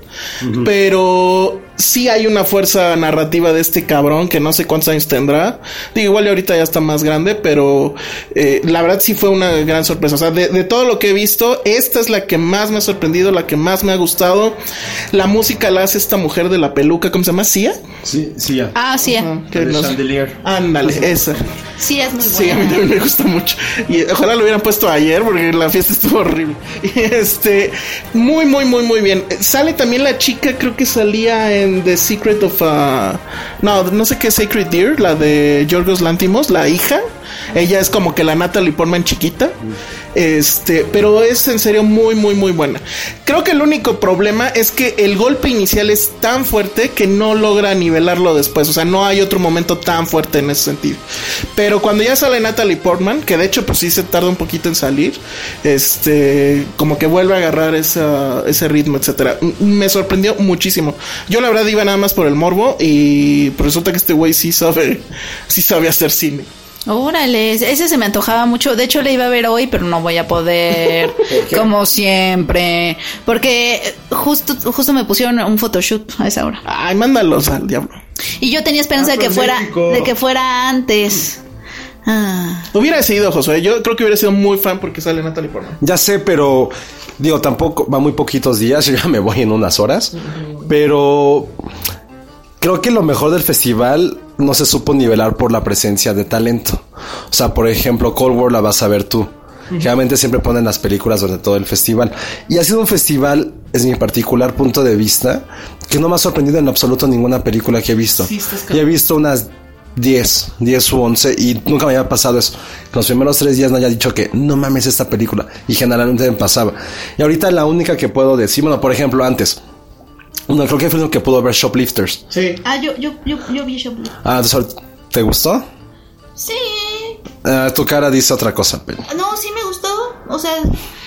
Pero sí hay una fuerza narrativa de este cabrón que no sé cuántos años tendrá. Digo, igual ahorita ya está más grande, pero eh, la verdad sí fue una gran sorpresa. O sea, de, de todo lo que he visto, esta es la que más me ha sorprendido, la que más me ha gustado. La música la hace esta mujer de la peluca, ¿cómo se llama? ¿Sia? Sí, sí, ya. Ah. Que El nos- chandelier. Ándale, esa. Sí, es muy Sí, a mí buena. también me gusta mucho. Y ojalá lo hubieran puesto ayer porque la fiesta estuvo horrible. <laughs> Y este, muy, muy, muy, muy bien. Sale también la chica, creo que salía en The Secret of. uh, no, no sé qué Sacred Deer, la de Yorgos Lantimos, la hija. Ella es como que la Natalie Portman chiquita. Este, pero es en serio muy, muy, muy buena. Creo que el único problema es que el golpe inicial es tan fuerte que no logra nivelarlo después. O sea, no hay otro momento tan fuerte en ese sentido. Pero cuando ya sale Natalie Portman, que de hecho, pues sí se tarda un poquito en salir, este, como que vuelve a agarrar ese ritmo, etcétera. Me sorprendió muchísimo. Yo la verdad iba nada más por el morbo y resulta que este güey sí sabe, <laughs> sí sabe hacer cine. Órale, ese se me antojaba mucho. De hecho, le iba a ver hoy, pero no voy a poder. <laughs> como siempre. Porque justo, justo me pusieron un photoshoot a esa hora. Ay, mándalos al diablo. Y yo tenía esperanza Ah, de que fuera, México. de que fuera antes. Ah. Hubiera sido, Josué. Yo creo que hubiera sido muy fan porque sale Natalie Portman. Ya sé, pero digo, tampoco va muy poquitos días, <laughs> yo ya me voy en unas horas, pero creo que lo mejor del festival no se supo nivelar por la presencia de talento. O sea, por ejemplo, Cold War la vas a ver tú. Generalmente siempre ponen las películas durante todo el festival. Y ha sido un festival, es mi particular punto de vista, que no me ha sorprendido en absoluto ninguna película que he visto. y he visto unas 10, 10 u 11 y nunca me había pasado eso. Los primeros tres días no haya dicho que no mames esta película. Y generalmente me pasaba. Y ahorita la única que puedo decir, bueno, por ejemplo, antes. No, creo que fue lo que pudo ver Shoplifters. Sí. Ah, yo, yo, yo, yo vi Shoplift. Ah, ¿te gustó? Sí. Ah, tu cara dice otra cosa, Penny. No, sí me gustó. O sea,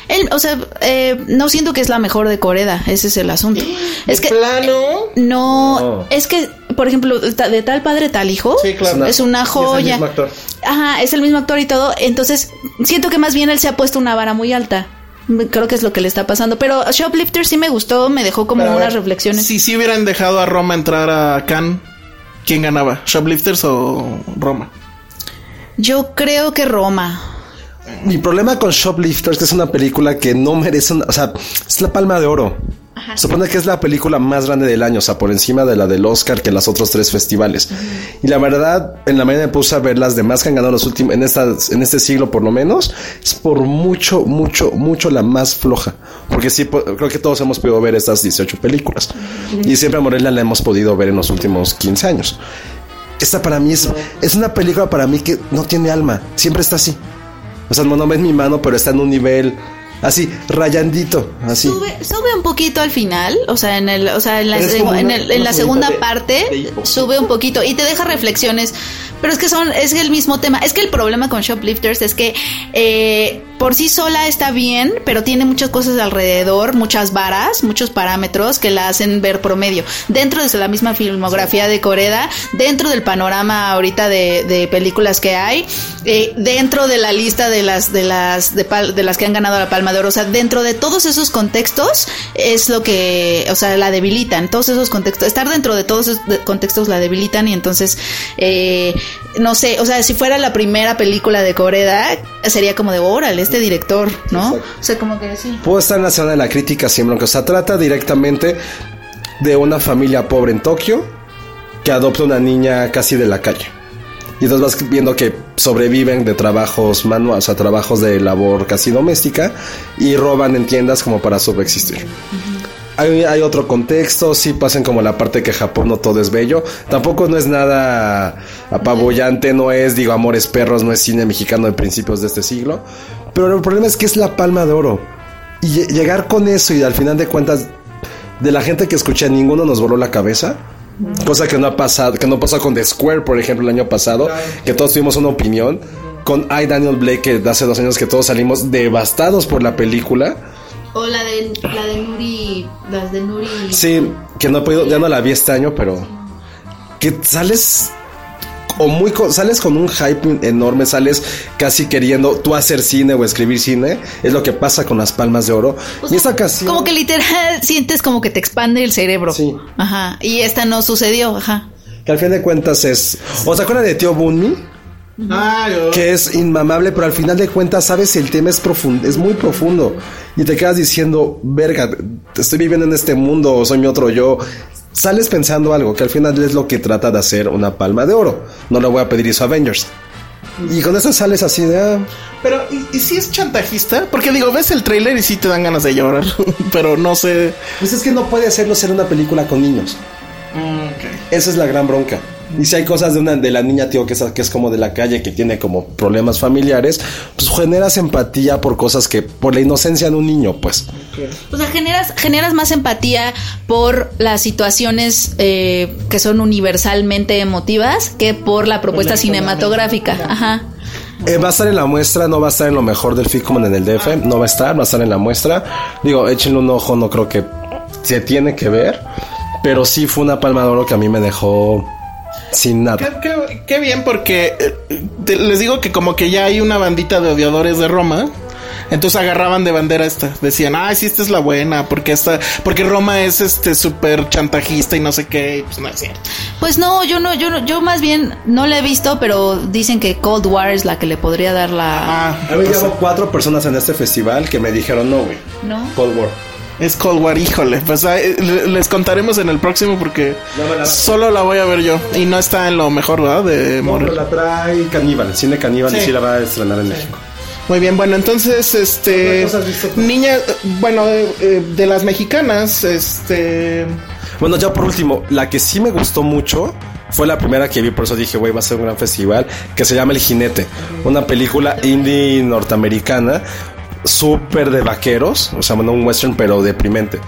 él, o sea, eh, no siento que es la mejor de Coreda. Ese es el asunto. Es que plano. no, es que, por ejemplo, de tal padre tal hijo, Sí, claro. es una joya. mismo actor. Ajá, es el mismo actor y todo. Entonces, siento que más bien él se ha puesto una vara muy alta. Creo que es lo que le está pasando. Pero Shoplifter sí me gustó, me dejó como Pero unas reflexiones. Si sí hubieran dejado a Roma entrar a Cannes, ¿quién ganaba? ¿Shoplifters o Roma? Yo creo que Roma. Mi problema con Shoplifters que es una película que no merece una, o sea, es la palma de oro. Supone que es la película más grande del año, o sea, por encima de la del Oscar que los otros tres festivales. Y la verdad, en la mañana me puse a ver las demás que han ganado los últimos, en esta, en este siglo por lo menos, es por mucho, mucho, mucho la más floja. Porque sí, creo que todos hemos podido ver estas 18 películas. Y siempre a Morelia la hemos podido ver en los últimos 15 años. Esta para mí es, es una película para mí que no tiene alma, siempre está así. O sea, no, no ves mi mano, pero está en un nivel así, rayandito, así. Sube, sube un poquito al final, o sea, en el, o sea, en la, en el- la segunda de- parte de sube un poquito y te deja reflexiones, pero es que son, es el mismo tema. Es que el problema con Shoplifters es que eh, por sí sola está bien, pero tiene muchas cosas alrededor, muchas varas, muchos parámetros que la hacen ver promedio. Dentro de la misma filmografía de Coreda, dentro del panorama ahorita de, de películas que hay, eh, dentro de la lista de las de las de, pal- de las que han ganado la Palma de Oro, o sea, dentro de todos esos contextos es lo que, o sea, la debilitan. Todos esos contextos, estar dentro de todos esos contextos la debilitan y entonces, eh, no sé, o sea, si fuera la primera película de Coreda sería como de órale este director, ¿no? O sea, como que sí. Puedo estar en la zona de la crítica siempre, aunque o sea, trata directamente de una familia pobre en Tokio que adopta una niña casi de la calle. Y entonces vas viendo que sobreviven de trabajos manuales, o sea, trabajos de labor casi doméstica y roban en tiendas como para subsistir. Hay, hay otro contexto, sí pasan como la parte que Japón no todo es bello. Tampoco no es nada apabullante, no es, digo, Amores Perros, no es cine mexicano de principios de este siglo. Pero el problema es que es la palma de oro. Y lle- llegar con eso y al final de cuentas, de la gente que escuché, ninguno nos voló la cabeza. Cosa que no ha pasado, que no pasó con The Square, por ejemplo, el año pasado, que todos tuvimos una opinión. Con I, Daniel Blake, que hace dos años que todos salimos devastados por la película. O la de la de Nuri, las de Nuri. Sí, que no he podido, ya no la vi este año, pero que sales o muy sales con un hype enorme, sales casi queriendo tú hacer cine o escribir cine, es lo que pasa con las palmas de oro. y esta canción Como que literal <laughs> sientes como que te expande el cerebro. Sí. Ajá. Y esta no sucedió, ajá. que al fin de cuentas es, ¿o se acuerdan de Tío? Ah, yo- que es inmamable, pero al final de cuentas sabes el tema es profundo, es muy profundo y te quedas diciendo, verga, estoy viviendo en este mundo, o soy mi otro yo. Sales pensando algo que al final es lo que trata de hacer una palma de oro. No le voy a pedir eso a Avengers. Y con eso sales así de ah, Pero, ¿y, y si es chantajista? Porque digo, ves el tráiler y sí te dan ganas de llorar. <laughs> pero no sé. pues es que no puede hacerlo ser una película con niños. Esa es la gran bronca. Y si hay cosas de una de la niña, tío, que es, que es como de la calle, que tiene como problemas familiares, pues generas empatía por cosas que, por la inocencia de un niño, pues. O sea, generas, generas más empatía por las situaciones eh, que son universalmente emotivas que por la propuesta cinematográfica. Ajá. Eh, va a estar en la muestra, no va a estar en lo mejor del FICOM en el DF, no va a estar, va a estar en la muestra. Digo, échenle un ojo, no creo que se tiene que ver, pero sí fue una palma de oro que a mí me dejó sin Qué, nada. qué- qué bien, porque eh, te- les digo que como que ya hay una bandita de odiadores de Roma. Entonces agarraban de bandera esta. Decían, ay, sí, esta es la buena. Porque esta, porque Roma es este súper chantajista y no sé qué. Y pues no es cierto. Pues no, yo no, yo no, yo más bien no la he visto, pero dicen que Cold War es la que le podría dar la. Ah, A mí llevo cuatro personas en este festival que me dijeron no, güey. ¿No? Cold War. Es Cold War, híjole. Pues les contaremos en el próximo porque No la- solo la voy a ver yo. Y no está en lo mejor, ¿verdad? De No, pero Morelia. la trae Caníbal, el cine Caníbal y Sí. sí la va a estrenar en México. Muy bien, bueno, entonces, este. ¿Qué cosas has visto tú? Niña, bueno, eh, eh, de las mexicanas, este. Bueno, ya por último, la que sí me gustó mucho fue la primera que vi, por eso dije, güey, va a ser un gran festival, que se llama El Jinete, una película indie norteamericana, súper de vaqueros, o sea, bueno, un western, pero deprimente.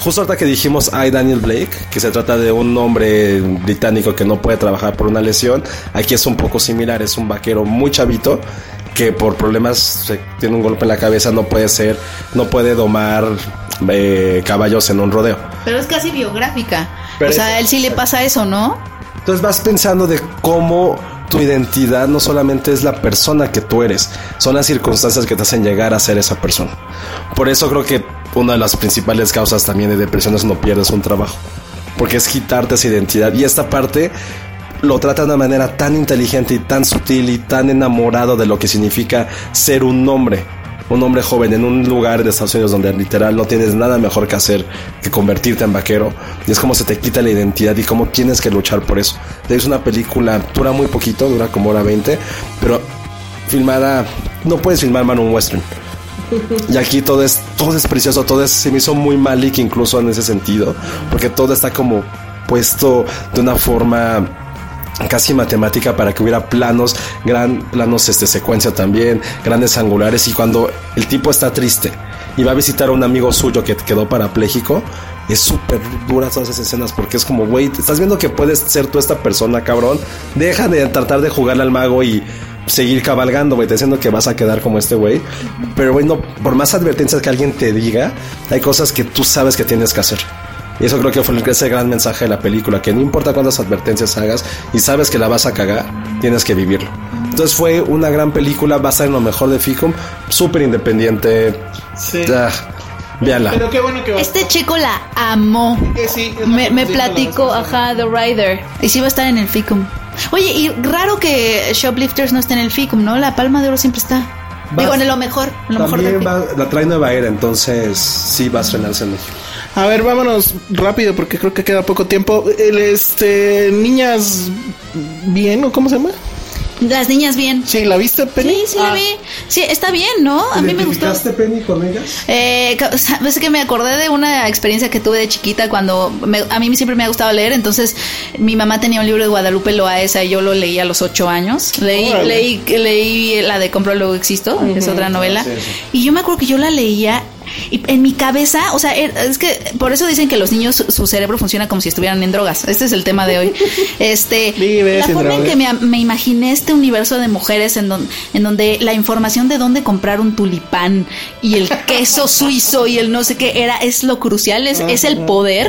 Justo ahorita que dijimos I, Daniel Blake, que se trata de un hombre británico que no puede trabajar por una lesión, aquí es un poco similar, es un vaquero muy chavito que por problemas tiene un golpe en la cabeza, no puede ser, no puede domar eh, caballos en un rodeo. Pero es casi biográfica. Pero o sea, a él sí le pasa eso, ¿no? Entonces vas pensando de cómo tu identidad no solamente es la persona que tú eres, son las circunstancias que te hacen llegar a ser esa persona. Por eso creo que una de las principales causas también de depresión es no pierdes un trabajo, porque es quitarte esa identidad. Y esta parte lo trata de una manera tan inteligente y tan sutil y tan enamorado de lo que significa ser un hombre. Un hombre joven en un lugar de Estados Unidos donde literal no tienes nada mejor que hacer que convertirte en vaquero. Y es como se te quita la identidad y cómo tienes que luchar por eso. Es una película, dura muy poquito, dura como hora 20, pero filmada, no puedes filmar man un western. Y aquí todo es, todo es precioso, todo es, se me hizo muy Malik incluso en ese sentido, porque todo está como puesto de una forma casi matemática para que hubiera planos, gran planos este secuencia también, grandes angulares y cuando el tipo está triste y va a visitar a un amigo suyo que quedó parapléjico, es súper dura todas esas escenas porque es como, güey, estás viendo que puedes ser tú esta persona, cabrón. Deja de tratar de jugarle al mago y seguir cabalgando, güey, diciendo que vas a quedar como este güey. Pero, güey, no, por más advertencias que alguien te diga, hay cosas que tú sabes que tienes que hacer. Y eso creo que fue ese gran mensaje de la película, que no importa cuántas advertencias hagas y sabes que la vas a cagar, tienes que vivirlo. Entonces fue una gran película basada en lo mejor de Ficum, súper independiente. Sí. Ah, véanla. Pero qué bueno que va. Este chico la amó. Que sí, Me, me platicó, ajá, The Rider. Y sí va a estar en el FICUM. Oye, y raro que Shoplifters no esté en el FICUM, ¿no? La Palma de Oro siempre está. Va- Digo, en lo mejor. En lo mejor del También FICUM. va- la trae Nueva Era, entonces sí va a estrenarse en México. A ver, vámonos rápido porque creo que queda poco tiempo. El este niñas bien o cómo se llama? Las niñas bien. Sí, ¿la viste, Penny? Sí, sí la Ah, vi. Sí, está bien, ¿no? A mí me gustó. ¿Identificaste Penny con ellas? Eh, sabes que me acordé de una experiencia que tuve de chiquita cuando me- a mí siempre me ha gustado leer. Entonces, mi mamá tenía un libro de Guadalupe Loaesa y yo lo leí a los ocho años. Leí, Órale. leí, leí la de Compro Luego Existo, que es otra novela. Y yo me acuerdo que yo la leía y en mi cabeza, o sea, er- es que por eso dicen que los niños su, cerebro funciona como si estuvieran en drogas. Este es el tema de hoy. <laughs> Este, Vive la forma en que me, me imaginé este universo de mujeres en, don- en donde la información de dónde comprar un tulipán y el queso <laughs> suizo y el no sé qué era es lo crucial, es, es el poder.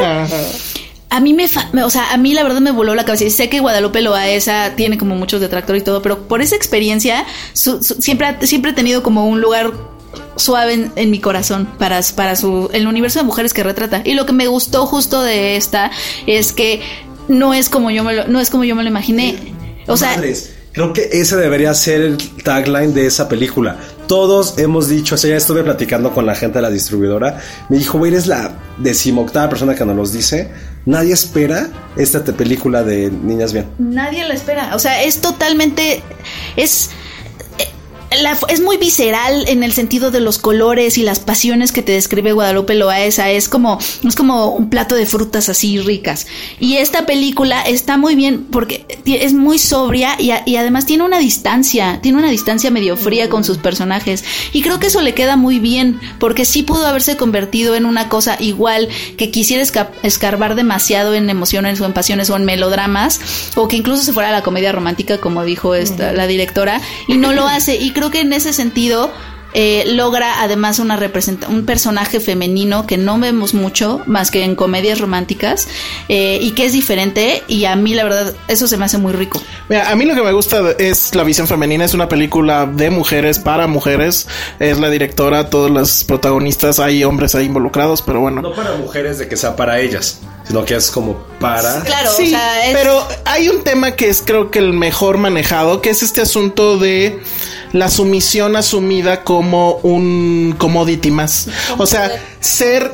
A mí me, fa- o sea, a mí la verdad me voló la cabeza. Y sé que Guadalupe Loaesa tiene como muchos detractores y todo, pero por esa experiencia su- su- siempre, ha, siempre he tenido como un lugar suave en, en mi corazón para, para su, el universo de mujeres que retrata. Y lo que me gustó justo de esta es que no es como yo me lo, no es como yo me lo imaginé. O sea, creo que ese debería ser el tagline de esa película. Todos hemos dicho, o sea, ya estuve platicando con la gente de la distribuidora. Me dijo, güey, eres la decimoctava persona que nos los dice. Nadie espera esta película de Niñas Bien. Nadie la espera. O sea, es totalmente. Es. La- es muy visceral en el sentido de los colores y las pasiones que te describe Guadalupe Loaesa. Es como, es como un plato de frutas así ricas. Y esta película está muy bien porque es muy sobria y, a- y además tiene una distancia, tiene una distancia medio fría con sus personajes. Y creo que eso le queda muy bien porque sí pudo haberse convertido en una cosa igual que quisiera esca- escarbar demasiado en emociones o en pasiones o en melodramas o que incluso se fuera a la comedia romántica como dijo esta, la directora y no lo hace y creo que en ese sentido eh, logra además una representa un personaje femenino que no vemos mucho más que en comedias románticas eh, y que es diferente y a mí la verdad eso se me hace muy rico. Mira, a mí lo que me gusta es la visión femenina, es una película de mujeres para mujeres, es la directora, todos los protagonistas, hay hombres ahí involucrados, pero bueno. No para mujeres de que sea para ellas, sino que es como para... Claro, Sí, o sea, es- pero hay un tema que es creo que el mejor manejado, que es este asunto de la sumisión asumida como un commodity más. O sea, ser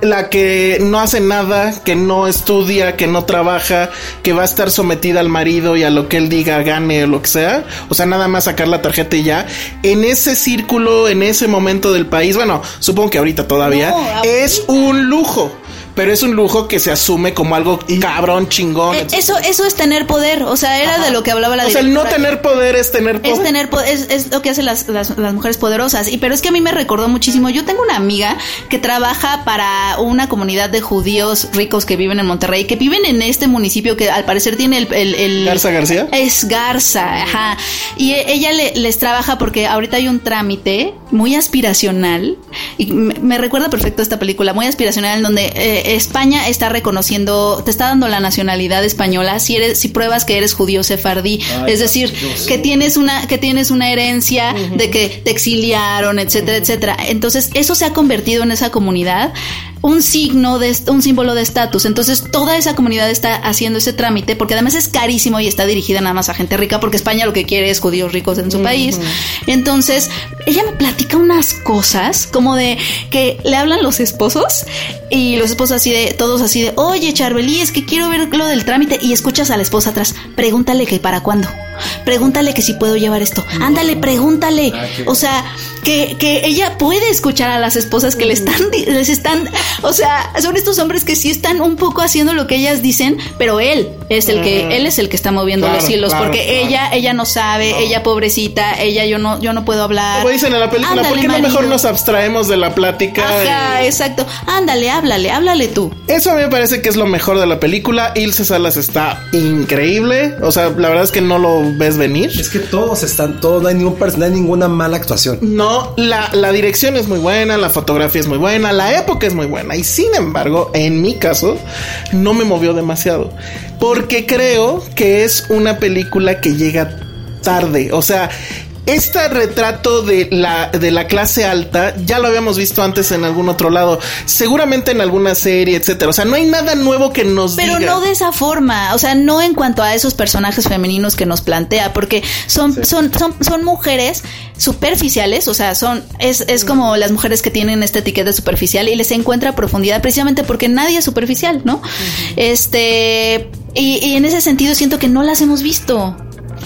la que no hace nada, que no estudia, que no trabaja, que va a estar sometida al marido y a lo que él diga, gane o lo que sea. O sea, nada más sacar la tarjeta y ya. En ese círculo, en ese momento del país, bueno, supongo que ahorita todavía, No, es un lujo. Pero es un lujo que se asume como algo cabrón, chingón. eh, eso eso es tener poder, o sea, era de lo que hablaba la o sea, el no tener poder es tener poder. Es tener po- es, es lo que hacen las, las, las mujeres poderosas. Y pero es que a mí me recordó muchísimo. Yo tengo una amiga que trabaja para una comunidad de judíos ricos que viven en Monterrey, que viven en este municipio que al parecer tiene el, el- el- ¿Garza García? Es Garza, ajá. Y e- ella le- les trabaja porque ahorita hay un trámite muy aspiracional y me, me recuerda perfecto esta película, muy aspiracional en donde eh, España está reconociendo, te está dando la nacionalidad española si eres si pruebas que eres judío sefardí, es decir, que tienes una que tienes una herencia de que te exiliaron, etcétera, etcétera. Entonces, eso se ha convertido en esa comunidad un signo de un símbolo de estatus. Entonces, toda esa comunidad está haciendo ese trámite porque además es carísimo y está dirigida nada más a gente rica porque España lo que quiere es judíos ricos en su país. Entonces, ella me platica unas cosas como de que le hablan los esposos y los esposos así de todos así de, "Oye, Charbelí, es que quiero ver lo del trámite" y escuchas a la esposa atrás, "Pregúntale que para cuándo." Pregúntale que si puedo llevar esto. Ándale, pregúntale. O sea, que, que ella puede escuchar a las esposas que le están, di- les están, o sea, son estos hombres que sí están un poco haciendo lo que ellas dicen, pero él es el que, él es el que está moviendo Claro, los hilos, claro, porque claro. ella, ella no sabe, ella pobrecita, ella yo no, yo no puedo hablar. Como dicen en la película, ¿por Ándale, qué no mejor nos abstraemos de la plática? Ajá, Y- exacto. Ándale, háblale, háblale tú. Eso a mí me parece que es lo mejor de la película. Ilse Salas está increíble. O sea, la verdad es que no lo ves venir. Es que todos están, todos, no hay, ningún, no hay ninguna mala actuación. La, la dirección es muy buena, la fotografía es muy buena, la época es muy buena. Y sin embargo, en mi caso, no me movió demasiado. Porque creo que es una película que llega tarde. O sea, este retrato de la, de la clase alta ya lo habíamos visto antes en algún otro lado. Seguramente en alguna serie, etcétera. O sea, no hay nada nuevo que nos Pero diga. no de esa forma, o sea, no en cuanto a esos personajes femeninos que nos plantea, porque son, son, son, son mujeres superficiales, o sea, son, es, es como las mujeres que tienen esta etiqueta superficial y les encuentra profundidad precisamente porque nadie es superficial, ¿no? Este, y, y en ese sentido siento que no las hemos visto.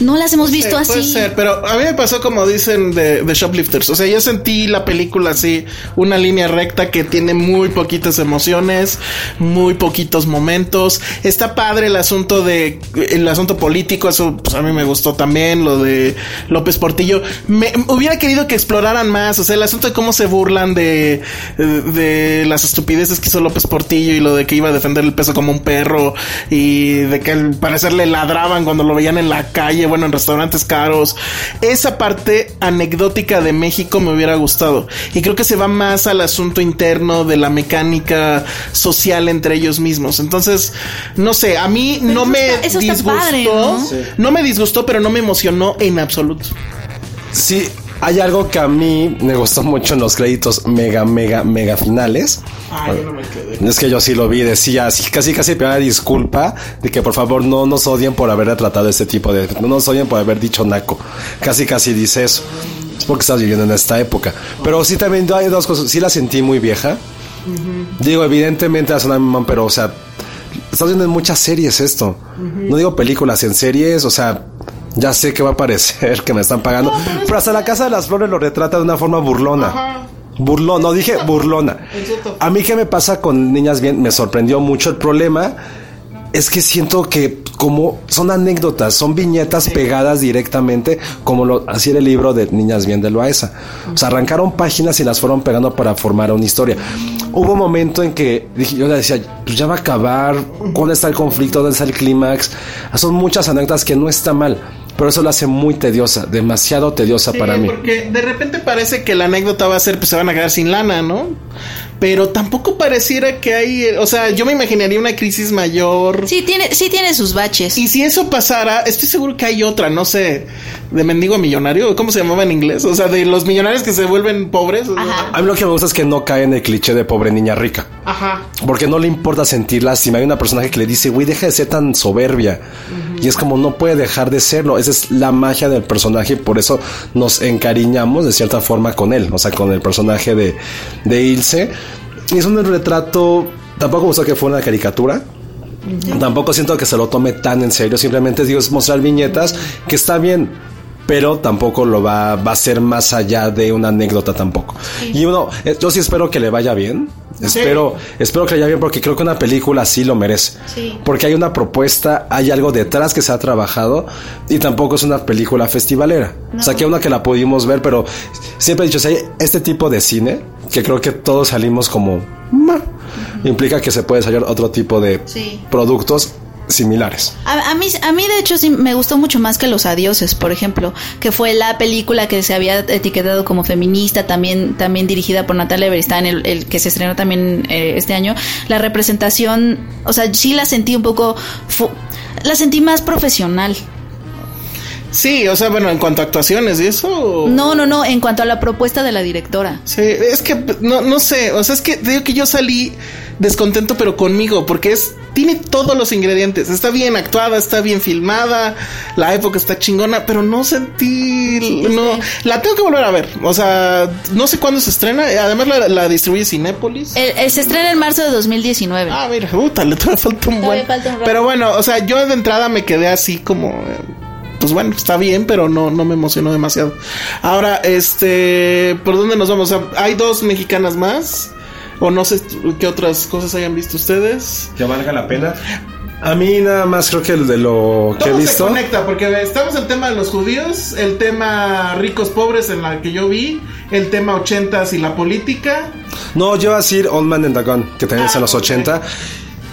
No las hemos visto Sí, Puede así. ser, pero a mí me pasó como dicen de, de Shoplifters. O sea, yo sentí la película así, una línea recta que tiene muy poquitas emociones, muy poquitos momentos. Está padre el asunto de, el asunto político, eso pues, a mí me gustó también, lo de López Portillo. Me hubiera querido que exploraran más, o sea, el asunto de cómo se burlan de, de las estupideces que hizo López Portillo y lo de que iba a defender el peso como un perro y de que al parecer le ladraban cuando lo veían en la calle, bueno, en restaurantes caros. Esa parte anecdótica de México me hubiera gustado. Y creo que se va más al asunto interno de la mecánica social entre ellos mismos. Entonces, no sé, a mí no eso me está- eso está disgustó. padre, ¿no? no me disgustó, pero no me emocionó en absoluto. Sí, hay algo que a mí me gustó mucho en los créditos mega, mega, mega finales. Es que yo sí lo vi, decía, así, casi, casi pedía disculpa de que por favor no nos odien por haber tratado este tipo de, no nos odien por haber dicho naco. Casi, casi dice eso. Es porque estás viviendo en esta época. Pero sí también hay dos cosas, sí la sentí muy vieja. Digo, evidentemente es una mamá, pero o sea, estás viendo en muchas series esto. No digo películas, en series, o sea, ya sé que va a parecer <laughs> que me están pagando. pero hasta la Casa de las Flores lo retrata de una forma burlona. Burlón, no dije <laughs> burlona. A mí qué me pasa con Niñas Bien, me sorprendió mucho el problema. Es que siento que como son anécdotas, son viñetas pegadas directamente, como lo era el libro de Niñas Bien de Loaesa. O sea, arrancaron páginas y las fueron pegando para formar una historia. hubo un momento en que yo le decía, pues ya va a acabar, ¿dónde está el conflicto? ¿Dónde está el clímax? Son muchas anécdotas que no está mal. Pero eso lo hace muy tediosa, demasiado tediosa Sí, para mí. Porque de repente parece que la anécdota va a ser, pues se van a quedar sin lana, ¿no? Pero tampoco pareciera que hay, o sea, yo me imaginaría una crisis mayor. Sí tiene, sí tiene sus baches. Y si eso pasara, estoy seguro que hay otra, no sé, de mendigo a millonario, ¿cómo se llamaba en inglés? O sea, de los millonarios que se vuelven pobres. Ajá. A mí lo que me gusta es que no cae en el cliché de pobre niña rica. Ajá. Porque no le importa sentir lástima. Hay una personaje que le dice, güey, deja de ser tan soberbia. Y es como, no puede dejar de serlo. Esa es la magia del personaje y por eso nos encariñamos de cierta forma con él. O sea, con el personaje de, de Ilse. Es un retrato, tampoco me gustó que fuera una caricatura. Tampoco siento que se lo tome tan en serio. Simplemente digo, es mostrar viñetas que está bien. Pero tampoco lo va, va a ser más allá de una anécdota tampoco. Y uno, eh, yo sí espero que le vaya bien. Espero, espero que le vaya bien porque creo que una película sí lo merece. Sí. Porque hay una propuesta, hay algo detrás que se ha trabajado y tampoco es una película festivalera. O sea, que una que la pudimos ver, pero siempre he dicho, si hay este tipo de cine, que creo que todos salimos como... Implica que se puede salir otro tipo de productos similares. A, a mí, a mí, de hecho, sí me gustó mucho más que Los Adioses, por ejemplo, que fue la película que se había etiquetado como feminista, también, también dirigida por Natalia Beristain, el, el que se estrenó también eh, este año. La representación, o sea, sí la sentí un poco, fu- la sentí más profesional. Sí, o sea, bueno, en cuanto a actuaciones y eso. No, no, no, en cuanto a la propuesta de la directora. Sí, es que no, no sé, o sea, es que digo que yo salí descontento, pero conmigo, porque es tiene todos los ingredientes. Está bien actuada, está bien filmada, la época está chingona, pero no sentí, no, la tengo que volver a ver. O sea, no sé cuándo se estrena. Además la, la distribuye Cinépolis. El- el- se estrena en marzo de 2019. Ah, mira, puta, le todavía falta un buen. falta un rato. Pero bueno, o sea, yo de entrada me quedé así como. eh, Pues bueno, está bien, pero no, no me emocionó demasiado. Ahora, este. ¿Por dónde nos vamos? O sea, hay dos mexicanas más. O no sé qué otras cosas hayan visto ustedes. Que valga la pena. A mí nada más creo que el de lo que he Todo se visto. conecta porque estamos el tema de los judíos, el tema ricos pobres en la que yo vi, el tema ochentas y la política. No, yo iba a decir Old Man and the Gun, que también es en los ok. 80.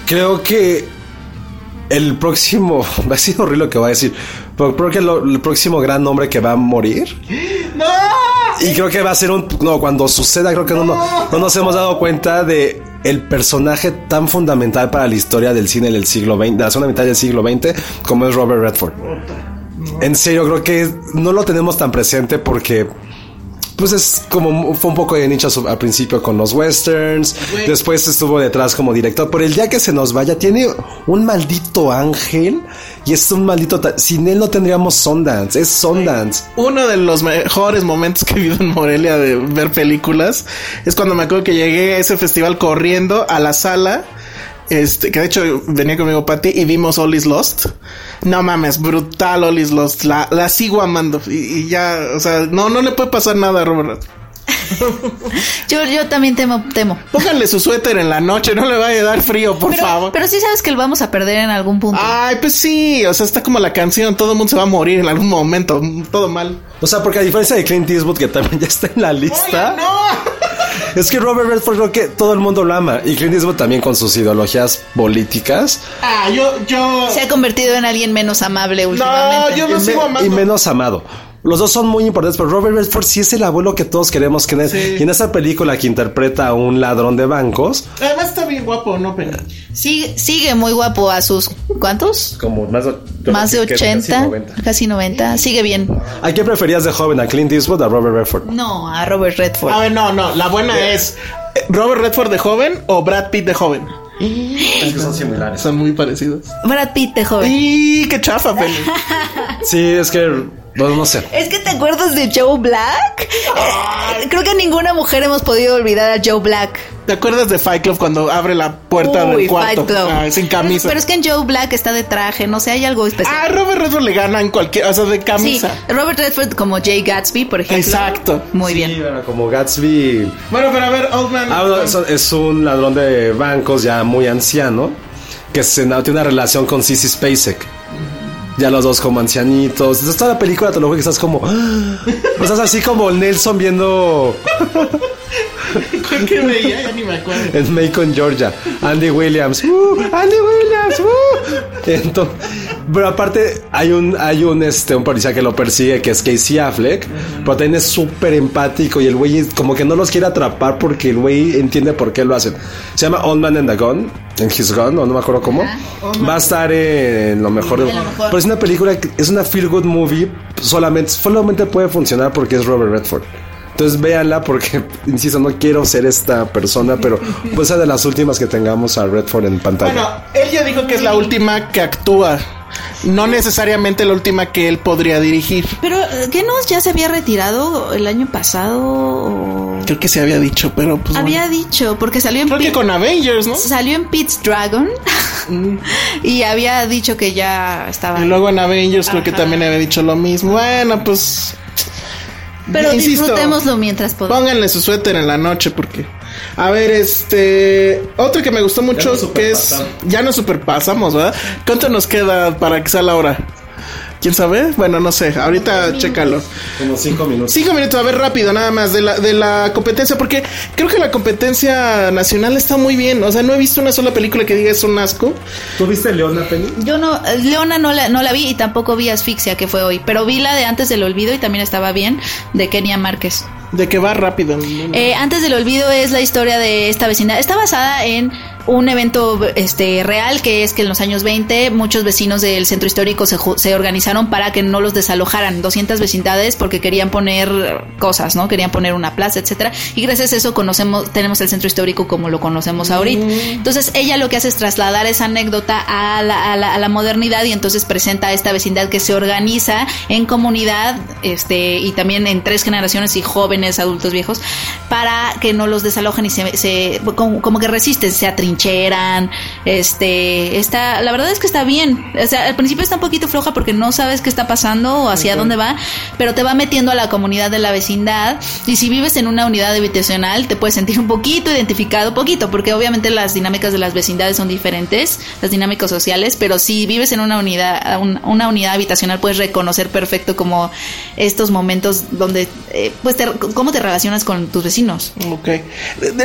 Creo que el próximo, <laughs> va a ser horrible lo que voy a decir, pero creo que lo- el próximo gran hombre que va a morir. <gasps> ¡No! Y creo que va a ser un. No, cuando suceda, creo que no, no, no nos hemos dado cuenta de el personaje tan fundamental para la historia del cine del siglo XX, de la segunda mitad del siglo XX, como es Robert Redford. En serio, creo que no lo tenemos tan presente porque. Pues es como fue un poco de nicho al principio con los westerns, después estuvo detrás como director, pero el día que se nos vaya tiene un maldito ángel y es un maldito sin él no tendríamos Sundance, es Sundance. Uno de los mejores momentos que he vivido en Morelia de ver películas es cuando me acuerdo que llegué a ese festival corriendo a la sala. Este, que de hecho venía conmigo Patty y vimos All is Lost. No mames, brutal All is Lost. La, la sigo amando. Y, y ya, o sea, no, no le puede pasar nada a Robert. <laughs> Yo, yo también temo, temo. Pónganle su suéter en la noche, no le vaya a dar frío, por Pero, favor. pero sí sabes que lo vamos a perder en algún punto. Ay, pues sí, o sea, está como la canción, todo el mundo se va a morir en algún momento, todo mal. O sea, porque a diferencia de Clint Eastwood, que también ya está en la lista, Oye, no. Es que Robert Redford creo que todo el mundo lo ama. Y Clint Eastwood también con sus ideologías políticas. Ah, yo, yo. Se ha convertido en alguien menos amable No, últimamente. yo lo y, sigo amando. y menos amado. Los dos son muy importantes, pero Robert Redford sí es el abuelo que todos queremos que Sí. Y en esa película que interpreta a un ladrón de bancos, Además está bien guapo, ¿no? Pero... Sigue, sigue muy guapo a sus... ¿Cuántos? como más, de- Más de que- que 80, casi 90. casi 90. Sigue bien. ¿A quién preferías de joven? ¿A Clint Eastwood o a Robert Redford? No, a Robert Redford. A ver, no, no, la buena es eh, Robert Redford de joven o Brad Pitt de joven. Es que son similares. Son muy parecidos. Brad Pitt de joven. Y qué chafa, Penny. <laughs> Sí, es que, no, no sé. Es que te acuerdas de Joe Black. Eh, creo que ninguna mujer hemos podido olvidar a Joe Black. ¿Te acuerdas de Fight Club cuando abre la puerta Uy, del cuarto? Fight Club. Ah, sin camisa. Pero, pero es que en Joe Black está de traje, no sé, hay algo especial. Ah, Robert Redford le gana en cualquier, o sea, de sí, camisa. Robert Redford como Jay Gatsby, por ejemplo. Exacto. Muy Sí, bien. bueno, como Gatsby. Bueno, pero a ver, Old Man. Ah, no, es un ladrón de bancos ya muy anciano que se, tiene una relación con Sissy Spacek. Ya los dos como ancianitos. Entonces toda la película te lo que estás como... ¡ah! Estás así como Nelson viendo... ¿Qué veía? Ya ni me acuerdo. En Macon, Georgia. Andy Williams. ¡Uh! Andy Williams. ¡Uh! Entonces, pero aparte hay un hay un este un policía que lo persigue que es Casey Affleck, pero también es súper empático y el güey como que no los quiere atrapar porque el güey entiende por qué lo hacen. Se llama Old Man and the Gun, en His Gun, o no me acuerdo cómo. Va a estar en lo mejor. de- En lo mejor. Pero es una película, que- es una feel good movie, solamente solamente puede funcionar porque es Robert Redford. Entonces véanla porque, <laughs> insisto, no quiero ser esta persona, pero <laughs> pues sea de las últimas que tengamos a Redford en pantalla. Bueno, él ya dijo que es la última que actúa. No necesariamente la última que él podría dirigir. Pero, eh, ¿qué no? ¿Ya se había retirado el año pasado? Creo que se había dicho, pero pues. Había bueno. dicho, porque salió en Creo que con Avengers, ¿no? Salió en Pete's Dragon <laughs> y había dicho que ya estaba. Y luego en Avengers creo que también había dicho lo mismo. Bueno, pues. Pero insisto, disfrutémoslo mientras podamos. Pónganle su suéter en la noche porque. A ver, este. Otro que me gustó mucho que es. Ya nos superpasamos, ¿verdad? ¿Cuánto nos queda para que sea la hora? ¿Quién sabe? Bueno, no sé. Ahorita chécalo. Como cinco minutos. Cinco minutos, a ver rápido, nada más, de la, de la competencia, porque creo que la competencia nacional está muy bien. O sea, no he visto una sola película que diga es un asco. ¿Tú viste Leona Penny? Yo no, Leona no la, no la vi y tampoco vi Asfixia, que fue hoy, pero vi la de Antes del Olvido y también estaba bien, de Kenia Márquez. De que va rápido. Eh, Antes del Olvido es la historia de esta vecindad. Está basada en un evento este real que es que en los años 20 muchos vecinos del centro histórico se, se organizaron para que no los desalojaran 200 vecindades porque querían poner cosas, ¿no? Querían poner una plaza, etcétera. Y gracias a eso conocemos tenemos el centro histórico como lo conocemos ahorita. Entonces ella lo que hace es trasladar esa anécdota a la, a la, a la modernidad y entonces presenta a esta vecindad que se organiza en comunidad este y también en tres generaciones y jóvenes, adultos, viejos, para que no los desalojen y se, se como, como que resisten, se atrincheran, este, está, la verdad es que está bien, o sea, al principio está un poquito floja porque no sabes qué está pasando o hacia dónde va, pero te va metiendo a la comunidad de la vecindad y si vives en una unidad habitacional te puedes sentir un poquito identificado, poquito, porque obviamente las dinámicas de las vecindades son diferentes, las dinámicas sociales, pero si vives en una unidad, un- una unidad habitacional puedes reconocer perfecto como estos momentos donde, eh, pues, te- cómo te relacionas con tus vecinos. Ok.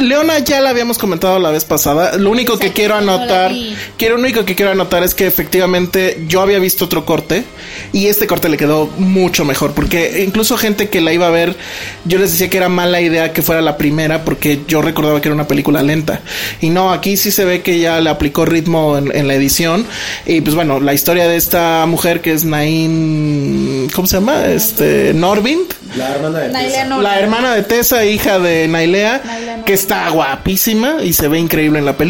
Leona ya la habíamos comentado la vez pasada. Lo único que quiero anotar, quiero lo único que quiero anotar es que efectivamente yo había visto otro corte y este corte le quedó mucho mejor porque incluso gente que la iba a ver, yo les decía que era mala idea que fuera la primera porque yo recordaba que era una película lenta y no, aquí sí se ve que ya le aplicó ritmo en, en la edición y pues bueno, la historia de esta mujer que es Nain, ¿cómo se llama? Este Norvind. La hermana de La hermana de Tessa, hija de Nailea, que está guapísima y se ve increíble en la película.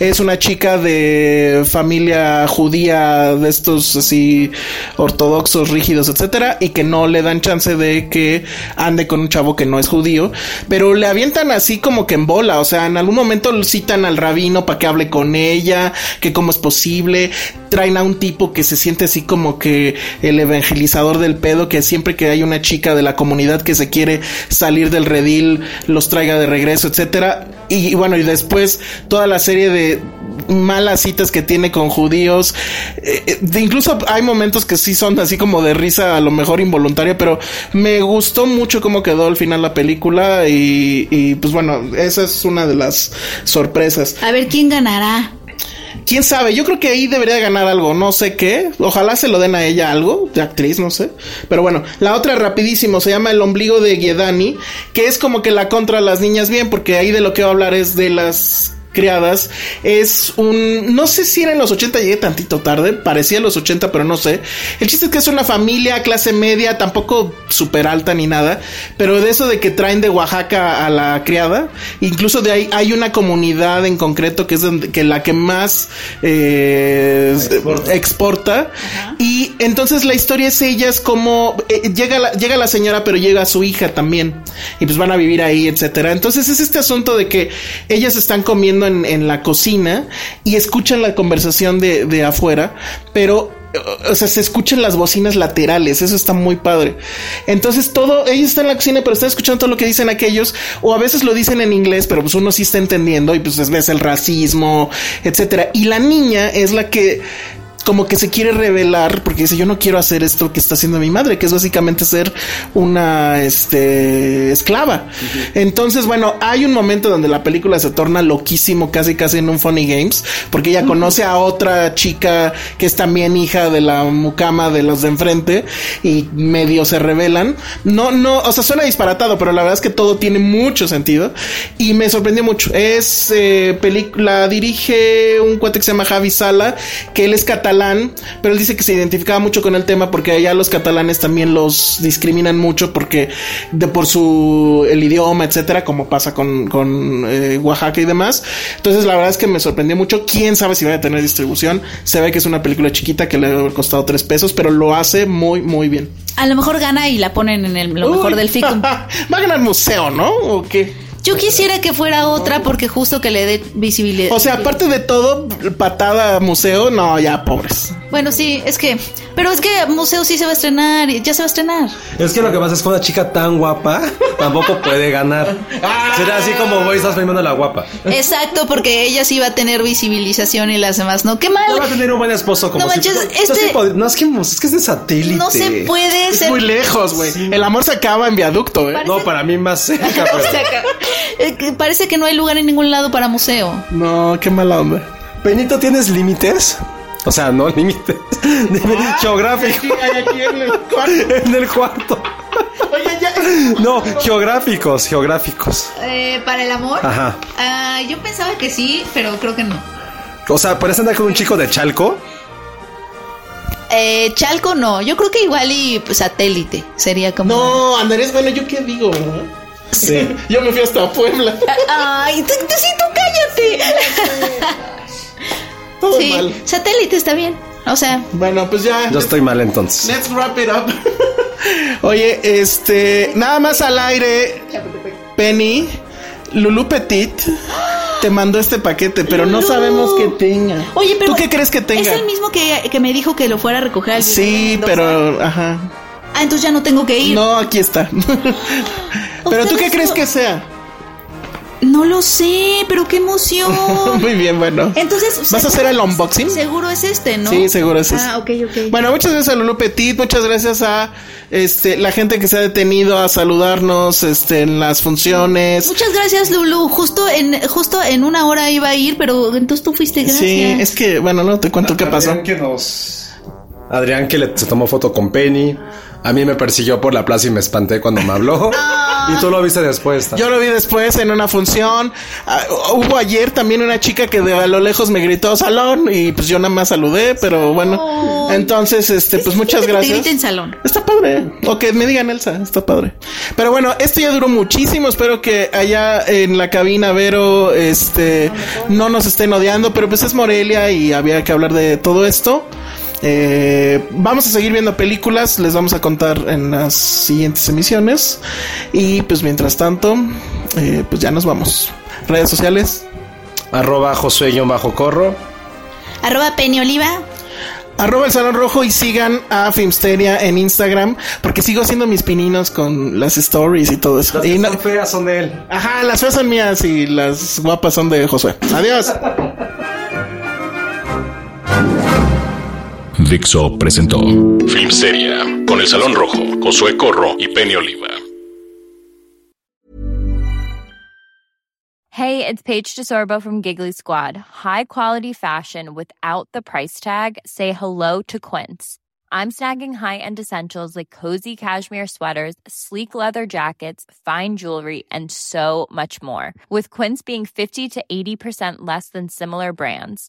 Es una chica de familia judía de estos así ortodoxos, rígidos, etcétera, y que no le dan chance de que ande con un chavo que no es judío, pero le avientan así como que en bola, o sea, en algún momento citan al rabino para que hable con ella, que cómo es posible, traen a un tipo que se siente así como que el evangelizador del pedo, que siempre que hay una chica de la comunidad que se quiere salir del redil, los traiga de regreso, etcétera. Y, bueno, y después toda la serie de malas citas que tiene con judíos. Eh, eh, de- incluso hay momentos que sí son así como de risa, a lo mejor involuntaria, pero me gustó mucho cómo quedó al final la película y pues bueno, esa es una de las sorpresas. A ver quién ganará. Quién sabe, yo creo que ahí debería ganar algo, no sé qué. Ojalá se lo den a ella algo, de actriz, no sé. Pero bueno, la otra rapidísimo se llama El ombligo de Guedani, que es como que la contra las niñas bien, porque ahí de lo que va a hablar es de las criadas es un no sé si era en los 80 llegué tantito tarde parecía los 80 pero no sé. El chiste es que es una familia clase media tampoco súper alta ni nada pero de eso de que traen de Oaxaca a la criada incluso de ahí hay una comunidad en concreto que es donde, que la que más eh, exporta, y entonces la historia es ellas como eh, llega la, llega la señora pero llega su hija también y pues van a vivir ahí etcétera. Entonces es este asunto de que ellas están comiendo en, la cocina y escuchan la conversación de, de afuera pero o sea, se escuchan las bocinas laterales, eso está muy padre. Entonces todo, ellos están en la cocina, pero están escuchando todo lo que dicen aquellos, o a veces lo dicen en inglés, pero pues uno sí está entendiendo y pues ves el racismo, etcétera. Y la niña es la que como que se quiere revelar porque dice yo no quiero hacer esto que está haciendo mi madre, que es básicamente ser una este esclava. Entonces, bueno, hay un momento donde la película se torna loquísimo, casi casi en un Funny Games, porque ella conoce a otra chica que es también hija de la mucama de los de enfrente y medio se revelan. No, no, o sea, suena disparatado, pero la verdad es que todo tiene mucho sentido y me sorprendió mucho. Es eh, película, dirige un cuate que se llama Javi Sala, que él es catalán, pero él dice que se identificaba mucho con el tema porque allá los catalanes también los discriminan mucho porque de por su el idioma, etcétera, como pasa con, con eh, Oaxaca y demás. Entonces, la verdad es que me sorprendió mucho. Quién sabe si va a tener distribución. Se ve que es una película chiquita que le haber costado tres pesos, pero lo hace muy, muy bien. A lo mejor gana y la ponen en el, lo mejor del ficum. <laughs> va a ganar museo, ¿no? ¿O qué? Yo quisiera que fuera otra porque justo que le dé visibilidad. O sea, aparte de todo, patada museo, no, ya pobres. Bueno, sí, es que. Pero es que Museo sí se va a estrenar. y Ya se va a estrenar. Es que lo que pasa es que una chica tan guapa tampoco puede ganar. Será así como, güey, estás premiando a la guapa. Exacto, porque ella sí va a tener visibilización y las demás no. Qué mal. No va a tener un buen esposo como No si- manches, no, este- pod- no, es que es que es de satélite. No se puede Es ser. muy lejos, güey. El amor se acaba en viaducto, ¿eh? No, para mí más cerca, <laughs> pero- <laughs> eh, parece que no hay lugar en ningún lado para museo. No, qué mala onda. Benito, ¿tienes límites? O sea, no <laughs> límites geográficos Aquí en el cuarto. <laughs> en el cuarto. Oye, ya. No, geográficos, geográficos. Eh, ¿Para el amor? Ajá. Ah, yo pensaba que sí, pero creo que no. O sea, ¿puedes andar con un chico de Chalco? Eh, Chalco no. Yo creo que igual y pues, satélite sería como. No, Andrés, bueno, ¿yo qué digo? verdad? Sí. Yo me fui hasta Puebla. Ay, tú, tú sí, tú cállate. Todo sí, mal. satélite está bien. O sea, Bueno, pues ya. Yo estoy mal entonces. Let's wrap it up. <laughs> Oye, este, nada más al aire, Penny, Lulu Petit te mandó este paquete, pero no sabemos qué tenga. oye, pero. ¿Tú qué crees que tenga? Es el mismo que, que me dijo que lo fuera a recoger al Sí, pero, ajá. Ah, entonces ya no tengo que ir. No, aquí está. <laughs> pero tú qué crees que sea? No lo sé, pero qué emoción. <laughs> Muy bien, bueno. Entonces, ¿Vas a hacer el unboxing? Seguro es este, ¿no? Sí, seguro es Ah, ok, ok. Bueno, muchas gracias a Lulu Petit, muchas gracias a este la gente que se ha detenido a saludarnos este en las funciones. Muchas gracias, Lulu. Justo en justo en una hora iba a ir, pero entonces tú fuiste, gracias. Sí, es que bueno, no te cuento qué pasó. Adrián que nos... Adrián que le, se tomó foto con Penny. A mí me persiguió por la plaza y me espanté cuando me habló. <laughs> y tú lo viste después. Yo lo vi después en una función. Ah, hubo ayer también una chica que de a lo lejos me gritó salón y pues yo nada más saludé, pero bueno. Entonces, este, pues muchas te gracias. grita en salón. Está padre. O que me digan Elsa, está padre. Pero bueno, esto ya duró muchísimo. Espero que allá en la cabina Vero, este, no nos estén odiando, pero pues es Morelia y había que hablar de todo esto. Eh, vamos a seguir viendo películas, les vamos a contar en las siguientes emisiones. Y pues mientras tanto, eh, pues ya nos vamos. Redes sociales. Arroba Josué-Bajo Corro. Arroba Penny Oliva. Arroba el Salón Rojo y sigan a Filmsteria en Instagram porque sigo haciendo mis pininos con las stories y todo eso. Las Y no- feas son de él. Ajá, las feas son mías y las guapas son de Josué. Adiós. <laughs> Dixo presentó con El Salón Rojo, Josué Corro y Penny Oliva. Hey, it's Paige DeSorbo from Giggly Squad. High quality fashion without the price tag. Say hello to Quince. I'm snagging high-end essentials like cozy cashmere sweaters, sleek leather jackets, fine jewelry, and so much more. With Quince being 50 to 80% less than similar brands.